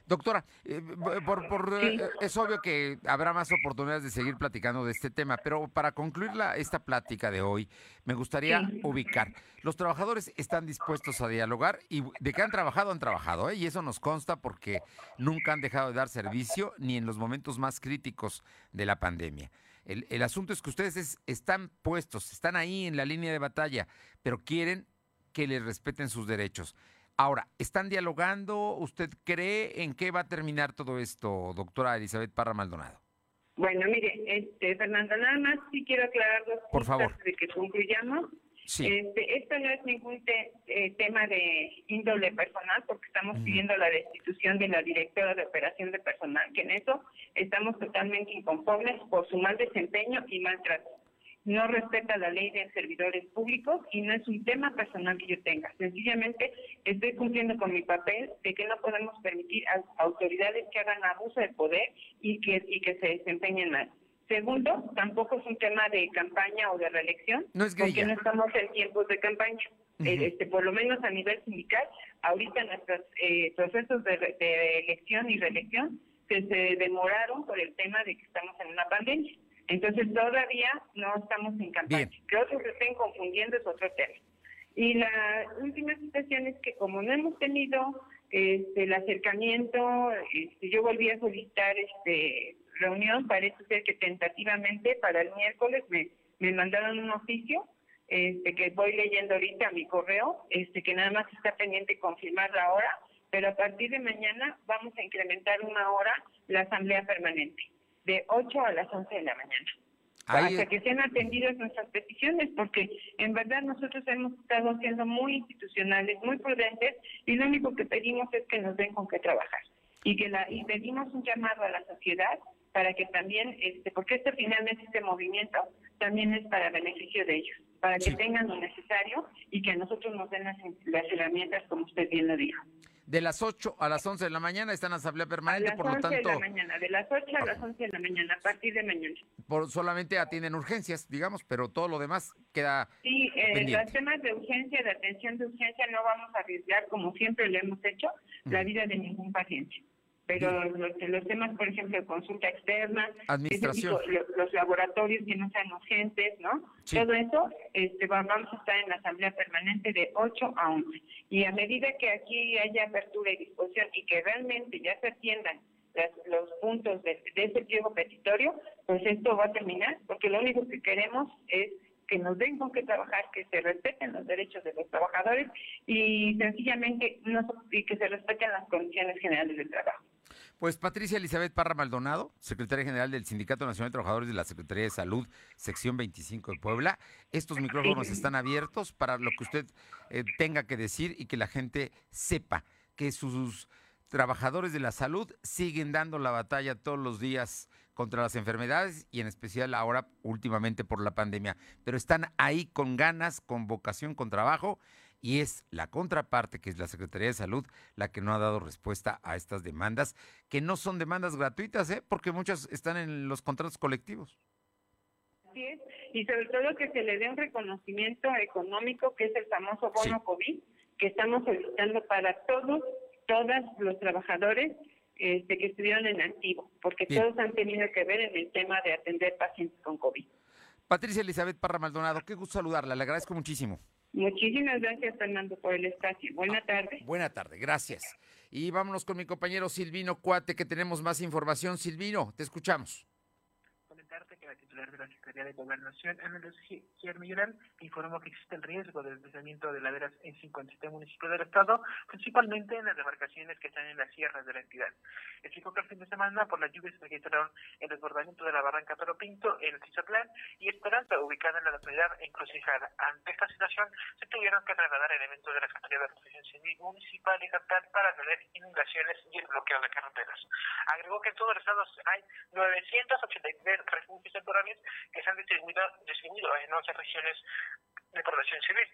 Doctora, eh, por, eh, es obvio que habrá más oportunidades de seguir platicando de este tema, pero para concluir la, esta plática de hoy, me gustaría ubicar. Los trabajadores están dispuestos a dialogar y de que han trabajado, han trabajado, ¿eh? y eso nos consta porque nunca han dejado de dar servicio ni en los momentos más críticos de la pandemia. El, asunto es que ustedes están puestos, están ahí en la línea de batalla, pero quieren que les respeten sus derechos. Ahora, ¿están dialogando? ¿Usted cree en qué va a terminar todo esto, doctora Elizabeth Parra Maldonado? Bueno, mire, este, Fernando, nada más sí quiero aclarar dos Por cosas favor. de que concluyamos. Sí. Este, esto no es ningún te- eh, tema de índole personal, porque estamos pidiendo la destitución de la directora de operación de personal, que en eso estamos totalmente inconformes por su mal desempeño y maltrato. No respeta la ley de servidores públicos y no es un tema personal que yo tenga. Sencillamente estoy cumpliendo con mi papel de que no podemos permitir a autoridades que hagan abuso de poder y que, y que se desempeñen mal. Segundo, tampoco es un tema de campaña o de reelección, No es porque no estamos en tiempos de campaña. Eh, este, por lo menos a nivel sindical, ahorita nuestros eh, procesos de, re- de elección y reelección se, se demoraron por el tema de que estamos en una pandemia. Entonces todavía no estamos en campaña. Que otros se estén confundiendo es otro tema. Y la última situación es que como no hemos tenido este, el acercamiento, este, yo volví a solicitar este reunión, parece ser que tentativamente para el miércoles me, me mandaron un oficio este, que voy leyendo ahorita a mi correo, este, que nada más está pendiente confirmar la hora, pero a partir de mañana vamos a incrementar una hora la asamblea permanente, de 8 a las 11 de la mañana. Ahí- Hasta que sean atendidas nuestras peticiones, porque en verdad nosotros hemos estado siendo muy institucionales, muy prudentes, y lo único que pedimos es que nos den con qué trabajar. Y que la, y pedimos un llamado a la sociedad para que también, este, porque este finalmente este movimiento también es para beneficio de ellos, para que tengan lo necesario y que a nosotros nos den las, las herramientas, como usted bien lo dijo. De las 8 a las 11 de la mañana está en asamblea permanente, por lo 11 de tanto, la mañana, de las 8 a las 11 de la mañana, a partir de mañana. por, solamente atienden urgencias, digamos, pero todo lo demás queda Sí, eh, los temas de urgencia, de atención de urgencia, no vamos a arriesgar, como siempre lo hemos hecho, la vida de ningún paciente. Pero los, los temas, por ejemplo, de consulta externa, Administración. tipo, los laboratorios que no sean urgentes, ¿no? Sí. Todo eso este, va- vamos a estar en la asamblea permanente de 8 a 11. Y a medida que aquí haya apertura y disposición y que realmente ya se atiendan las- los puntos de, de ese pliego petitorio, pues esto va a terminar, porque lo único que queremos es que nos den con qué trabajar, que se respeten los derechos de los trabajadores y sencillamente no, y que se respeten las condiciones generales del trabajo. Pues Patricia Elizabeth Parra Maldonado, secretaria general del Sindicato Nacional de Trabajadores de la Secretaría de Salud, sección 25 de Puebla. Estos micrófonos están abiertos para lo que usted eh, tenga que decir y que la gente sepa que sus trabajadores de la salud siguen dando la batalla todos los días contra las enfermedades y en especial ahora últimamente por la pandemia. Pero están ahí con ganas, con vocación, con trabajo y es la contraparte, que es la Secretaría de Salud, la que no ha dado respuesta a estas demandas, que no son demandas gratuitas, ¿eh? porque muchas están en los contratos colectivos. Así es, y sobre todo que se le dé un reconocimiento económico, que es el famoso bono COVID, que estamos solicitando para todos, todas los trabajadores este, que estuvieron en activo, porque Bien. todos han tenido que ver en el tema de atender pacientes con COVID. Patricia Elizabeth Parra Maldonado, qué gusto saludarla, le agradezco muchísimo. Muchísimas gracias, Fernando, por el espacio. Buena tarde. Buena tarde, gracias. Y vámonos con mi compañero Silvino Cuate, que tenemos más información. Silvino, te escuchamos. La titular de la Secretaría de Gobernación, Ana Lucía Millán, informó que existe el riesgo de deslizamiento de laderas en 57 municipios del estado, principalmente en las demarcaciones que están en las sierras de la entidad. Explicó que el fin de semana, por las lluvias, se registraron el desbordamiento de la barranca Toro Pinto en el Tizatlán y Esperanza, ubicada en la localidad encrucijada. Ante esta situación, se tuvieron que trasladar elementos de la Secretaría de Protección Civil Municipal y Estatal para atender inundaciones y el bloqueo de carreteras. Agregó que en todo el estado hay 983 refugios que se han distribuido, distribuido en 11 regiones de protección civil.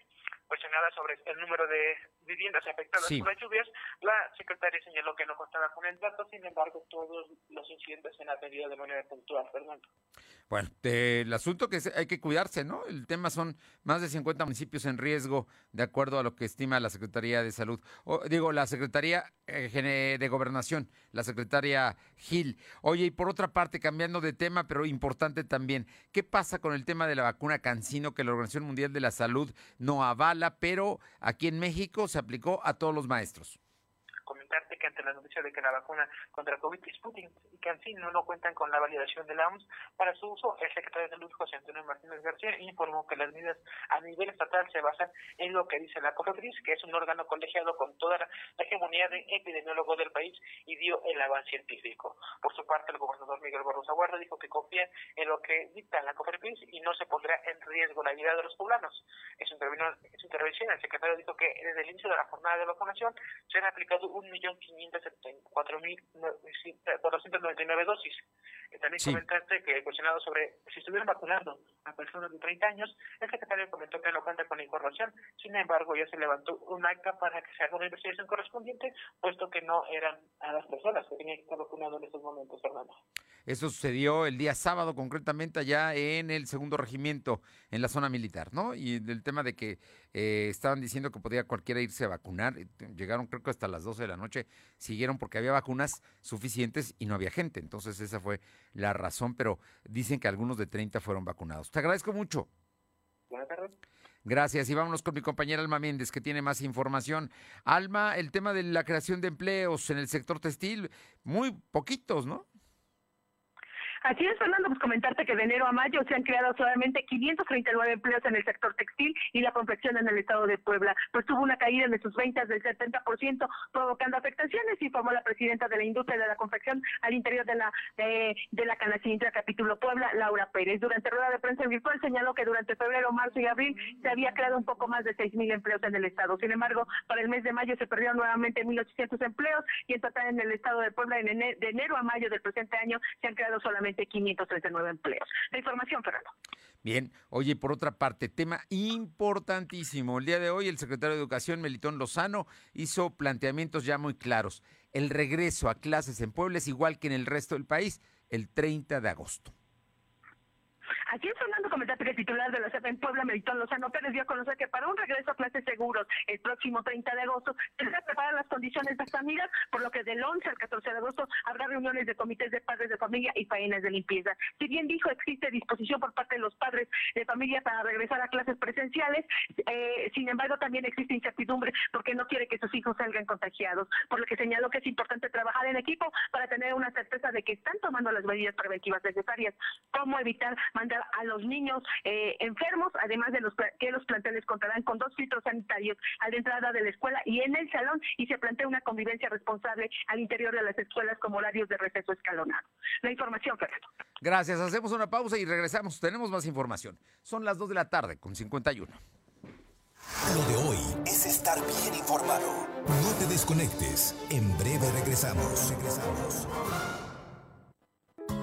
Cuestionada sobre el número de viviendas afectadas Sí. por las lluvias, la secretaria señaló que no contaba con el dato, sin embargo, todos los incidentes se han atendido de manera puntual, Fernando. Bueno, eh, el asunto que hay que cuidarse, ¿no? El tema son más de 50 municipios en riesgo, de acuerdo a lo que estima la Secretaría de Salud. O, digo, la Secretaría eh, de Gobernación, la Secretaria Gil. Oye, y por otra parte, cambiando de tema, pero importante también, ¿qué pasa con el tema de la vacuna Cancino que la Organización Mundial de la Salud no avala, pero aquí en México se aplicó a todos los maestros? Que la noticia de que la vacuna contra COVID Sputnik y CanSino no, no cuentan con la validación de la OMS para su uso, el secretario de Salud, José Antonio Martínez García, informó que las medidas a nivel estatal se basan en lo que dice la COFEPRIS, que es un órgano colegiado con toda la hegemonía de epidemiólogos del país y dio el avance científico. Por su parte, el gobernador Miguel Barroso Guarda dijo que confía en lo que dicta la COFEPRIS y no se pondrá en riesgo la vida de los poblanos. En su, intervención, el secretario dijo que desde el inicio de la jornada de vacunación se han aplicado 1.574.499 dosis. También sí. comentaste que cuestionado sobre si estuvieron vacunando a personas de 30 años, el secretario comentó que no cuenta con la información. Sin embargo, ya se levantó un acta para que se haga una investigación correspondiente, puesto que no eran a las personas que tenían que estar vacunando en estos momentos, Fernando. Eso sucedió el día sábado, concretamente allá en el segundo regimiento, en la zona militar, ¿no? Y el tema de que eh, estaban diciendo que podía cualquiera irse a vacunar, eh, llegaron creo que hasta las 12 de la noche, siguieron porque había vacunas suficientes y no había gente. Entonces esa fue la razón, pero dicen que algunos de 30 fueron vacunados. Te agradezco mucho. Buenas tardes. Gracias. Y vámonos con mi compañera Alma Méndez, que tiene más información. Alma, el tema de la creación de empleos en el sector textil, muy poquitos, ¿no? Así es, Fernando, pues comentarte que de enero a mayo se han creado solamente 539 empleos en el sector textil y la confección en el estado de Puebla. Pues tuvo una caída en sus ventas del 70%, provocando afectaciones, informó la presidenta de la industria de la confección al interior de la de, de la Canacintra Capítulo Puebla, Laura Pérez. Durante rueda de prensa virtual señaló que durante febrero, marzo y abril se había creado un poco más de 6.000 empleos en el estado. Sin embargo, para el mes de mayo se perdieron nuevamente 1.800 empleos y en total en el estado de Puebla en de enero a mayo del presente año se han creado solamente 539 empleos. La información, Fernando. Bien, oye, por otra parte, tema importantísimo. El día de hoy el secretario de Educación, Melitón Lozano, hizo planteamientos ya muy claros. El regreso a clases en Puebla es igual que en el resto del país, el 30 de agosto. Aquí en Fernando comentarte que el titular de la CEP en Puebla, Melitón Lozano Pérez, dio a conocer que para un regreso a clases seguros el próximo 30 de agosto se preparar las condiciones de familias, por lo que del 11 al 14 de agosto habrá reuniones de comités de padres de familia y faenas de limpieza. Si bien dijo existe disposición por parte de los padres de familia para regresar a clases presenciales, eh, sin embargo también existe incertidumbre porque no quiere que sus hijos salgan contagiados, por lo que señaló que es importante trabajar en equipo para tener una certeza de que están tomando las medidas preventivas necesarias, como evitar mandar a los niños eh, enfermos, además de los que los planteles contarán con dos filtros sanitarios a la entrada de la escuela y en el salón y se plantea una convivencia responsable al interior de las escuelas como horarios de receso escalonado. La información, Fernando. Gracias, hacemos una pausa y regresamos. Tenemos más información. Son las 2 de la tarde con 51. Lo de hoy es estar bien informado. No te desconectes. En breve regresamos. Regresamos.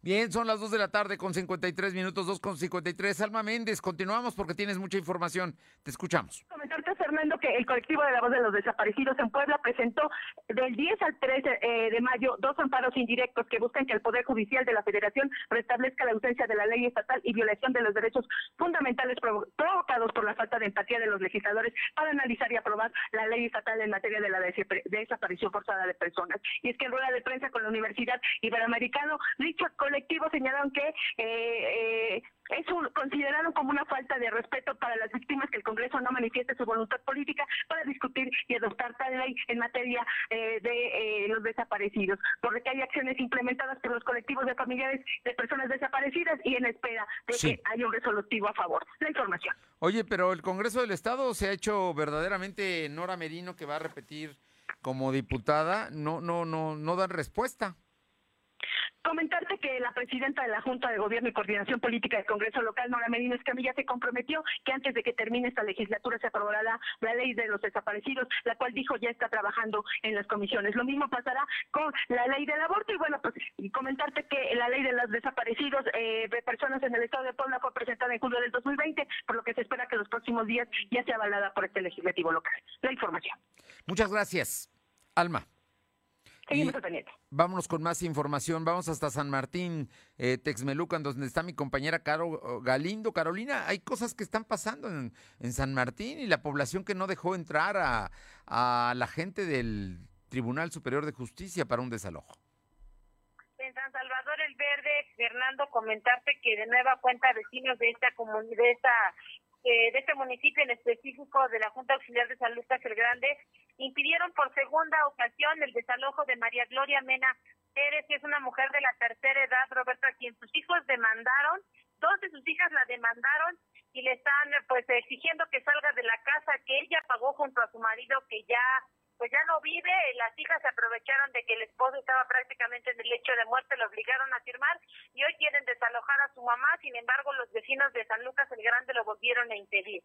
Bien, son las 2 de la tarde con 53 minutos, 2 con 53. Alma Méndez, continuamos porque tienes mucha información. Te escuchamos. Comentarte, Fernando, que el colectivo de la voz de los desaparecidos en Puebla presentó del 10 al 13 eh, de mayo dos amparos indirectos que buscan que el Poder Judicial de la Federación restablezca la ausencia de la ley estatal y violación de los derechos fundamentales provo provocados por la falta de empatía de los legisladores para analizar y aprobar la ley estatal en materia de la desaparición forzada de personas. Y es que en rueda de prensa con la Universidad Iberoamericana, Richard colectivos señalaron que eh, eh, es un, consideraron como una falta de respeto para las víctimas que el Congreso no manifieste su voluntad política para discutir y adoptar tal ley en materia eh, de eh, los desaparecidos, porque hay acciones implementadas por los colectivos de familiares de personas desaparecidas y en espera de que haya un resolutivo a favor. La información. Oye, pero el Congreso del Estado se ha hecho verdaderamente Nora Merino que va a repetir como diputada, no, no, no, no dan respuesta. Comentarte que la presidenta de la Junta de Gobierno y Coordinación Política del Congreso Local, Nora Medina Escamilla, se comprometió que antes de que termine esta legislatura se aprobará la, ley de los desaparecidos, la cual dijo ya está trabajando en las comisiones. Lo mismo pasará con la ley del aborto y bueno, pues comentarte que la ley de los desaparecidos eh, de personas en el estado de Puebla fue presentada en julio del 2020, por lo que se espera que los próximos días ya sea avalada por este legislativo local. La información. Muchas gracias, Alma vámonos con más información. Vamos hasta San Martín, eh, Texmelucan, donde está mi compañera Caro Galindo. Carolina, hay cosas que están pasando en, San Martín y la población que no dejó entrar a, a la gente del Tribunal Superior de Justicia para un desalojo. En San Salvador el Verde, Fernando, comentarte que de nueva cuenta vecinos de esta comunidad, de esta eh, de este municipio en específico de la Junta Auxiliar de Salud Castel Grande impidieron por segunda ocasión el desalojo de María Gloria Mena Pérez, que es una mujer de la tercera edad, Roberto, a quien sus hijos demandaron, dos de sus hijas la demandaron y le están pues exigiendo que salga de la casa que ella pagó junto a su marido que ya pues ya no vive, las hijas se aprovecharon de que el esposo estaba prácticamente en el lecho de muerte, lo obligaron a firmar y hoy quieren desalojar a su mamá, sin embargo los vecinos de San Lucas el Grande lo volvieron a impedir.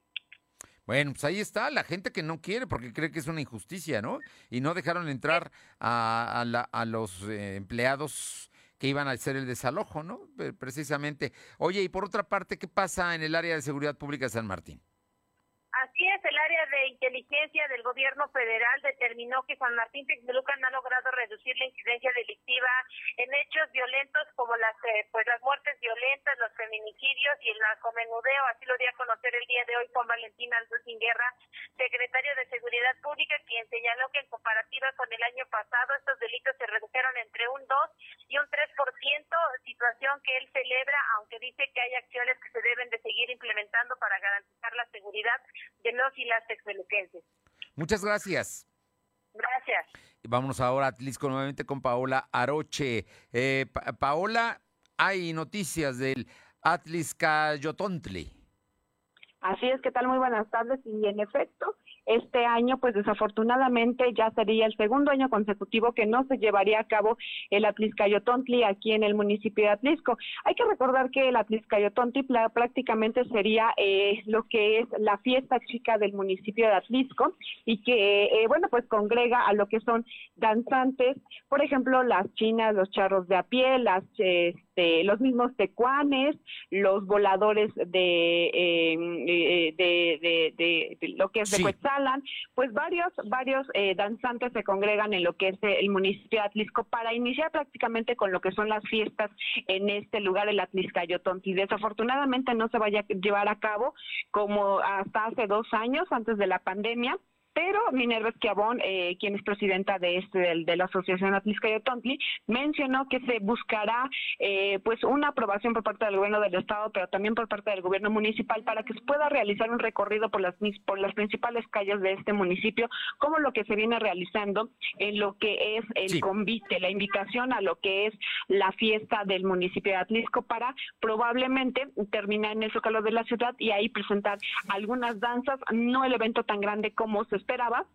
Bueno, pues ahí está la gente que no quiere porque cree que es una injusticia, ¿no? Y no dejaron entrar a, a, los eh, empleados que iban a hacer el desalojo, ¿no? Precisamente. Oye, y por otra parte, ¿qué pasa en el área de seguridad pública de San Martín? Es, el área de inteligencia del gobierno federal determinó que San Martín Texmelucan ha logrado reducir la incidencia delictiva en hechos violentos como las eh, pues las muertes violentas, los feminicidios y el narcomenudeo. Así lo dio a conocer el día de hoy Juan Valentín Aldo Sin Guerra, secretario de Seguridad Pública, quien señaló que en comparativa con el año pasado estos delitos se redujeron entre un 2 y un 3%, situación que él celebra, aunque dice que hay acciones que se deben de seguir implementando para garantizar la seguridad de los y las texmeluquenses. Muchas gracias. Gracias. Vámonos ahora a Atlisco nuevamente con Paola Aroche. Eh, Paola, hay noticias del Atlis Cayotontli. Así es, ¿qué tal? Muy buenas tardes. Y en efecto, este año, pues desafortunadamente ya sería el segundo año consecutivo que no se llevaría a cabo el Atliscayotontli aquí en el municipio de Atlisco. Hay que recordar que el Atliscayotontli prácticamente sería eh, lo que es la fiesta chica del municipio de Atlisco y que, eh, bueno, pues congrega a lo que son danzantes, por ejemplo, las chinas, los charros de a pie, las... Este, los mismos tecuanes, los voladores de, eh, de, de, lo que es de Pues varios, varios eh, danzantes se congregan en lo que es el municipio de Atlisco para iniciar prácticamente con lo que son las fiestas en este lugar, el y Desafortunadamente no se vaya a llevar a cabo como hasta hace dos años, antes de la pandemia, pero Minerva Esquiabón, eh, quien es presidenta de este de, la Asociación Atlisca Tontli, mencionó que se buscará eh, pues una aprobación por parte del gobierno del estado, pero también por parte del gobierno municipal para que se pueda realizar un recorrido por las por las principales calles de este municipio, como lo que se viene realizando en lo que es el convite, la invitación a lo que es la fiesta del municipio de Atlisco para probablemente terminar en el zócalo de la ciudad y ahí presentar algunas danzas, no el evento tan grande como se esperaba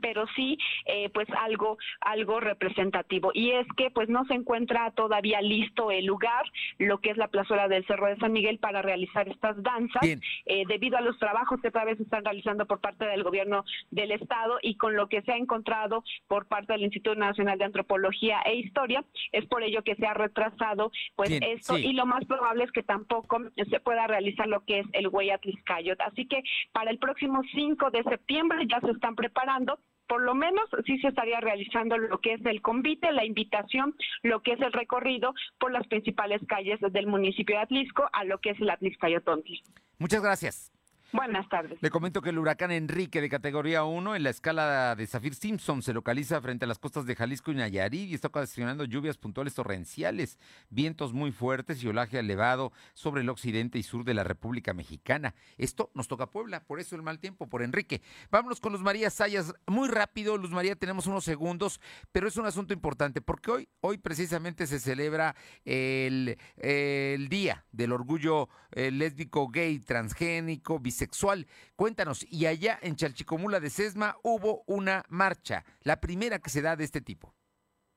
pero sí eh, pues algo algo representativo. Y es que pues no se encuentra todavía listo el lugar lo que es la plazuela del Cerro de San Miguel para realizar estas danzas eh, debido a los trabajos que todavía se están realizando por parte del gobierno del estado y con lo que se ha encontrado por parte del Instituto Nacional de Antropología e Historia es por ello que se ha retrasado pues esto. y lo más probable es que tampoco se pueda realizar lo que es el Hueyatliscayot así que para el próximo 5 de septiembre ya se están preparando por lo menos sí se estaría realizando lo que es el convite, la invitación, lo que es el recorrido por las principales calles del municipio de Atlisco a lo que es el Atliscayotontli. Muchas gracias. Buenas tardes. Le comento que el huracán Enrique de categoría 1 en la escala de Zafir Simpson se localiza frente a las costas de Jalisco y Nayarit y está ocasionando lluvias puntuales torrenciales, vientos muy fuertes y olaje elevado sobre el occidente y sur de la República Mexicana. Esto nos toca Puebla, por eso el mal tiempo, por Enrique. Vámonos con Luz María Sayas. Muy rápido, Luz María, tenemos unos segundos, pero es un asunto importante porque hoy, hoy precisamente se celebra el, el Día del Orgullo eh, Lésbico, Gay, Transgénico, Bisexual sexual. Cuéntanos, y allá en Chalchicomula de Sesma hubo una marcha, la primera que se da de este tipo.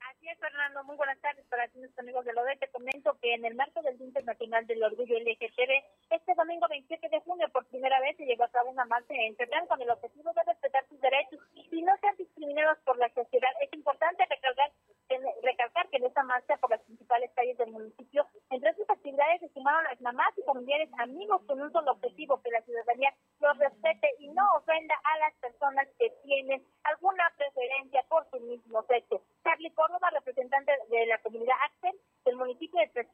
Así es, Fernando. Muy buenas tardes para ti, nuestros amigos de LODE. Te comento que en el marco del Día Internacional del Orgullo LGTB, este domingo 27 de junio, por primera vez, se llevó a cabo una marcha en Tetlán con el objetivo de respetar sus derechos y no ser discriminados por la sociedad. Es importante recalcar, recalcar que en esta marcha por las principales calles del municipio, entre sus actividades se sumaron las mamás y familiares amigos con un solo objetivo, que la ciudadanía los respete y no ofenda a las personas que tienen alguna preferencia por su mismo sexo. Charlie Córdoba, representante de la comunidad Axel del municipio de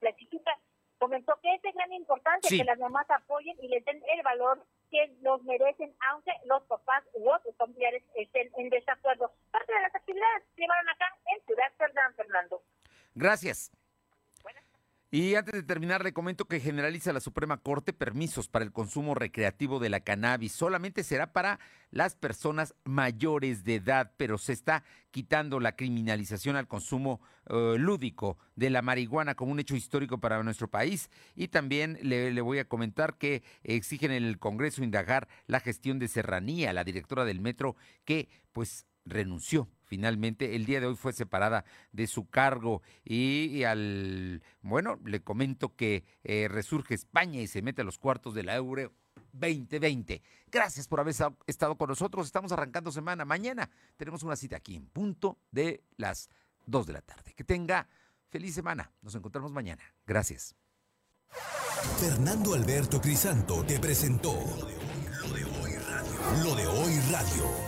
Tlachichuca, comentó que es de gran importancia Sí. que las mamás apoyen y les den el valor que los merecen, aunque los papás u otros familiares estén en desacuerdo. Parte de las actividades se llevaron acá en Ciudad Cerdán, Fernando. Gracias. Y antes de terminar, le comento que generaliza la Suprema Corte permisos para el consumo recreativo de la cannabis. Solamente será para las personas mayores de edad, pero se está quitando la criminalización al consumo eh, lúdico de la marihuana como un hecho histórico para nuestro país. Y también le, le voy a comentar que exigen en el Congreso indagar la gestión de Serranía, la directora del metro, que pues renunció finalmente. El día de hoy fue separada de su cargo y, al, bueno, le comento que eh, resurge España y se mete a los cuartos de la Euro 2020. Gracias por haber esta- estado con nosotros. Estamos arrancando semana. Mañana tenemos una cita aquí en punto de las 2 de la tarde. Que tenga feliz semana. Nos encontramos mañana. Gracias. Fernando Alberto Crisanto te presentó Lo de hoy radio. Lo de hoy radio.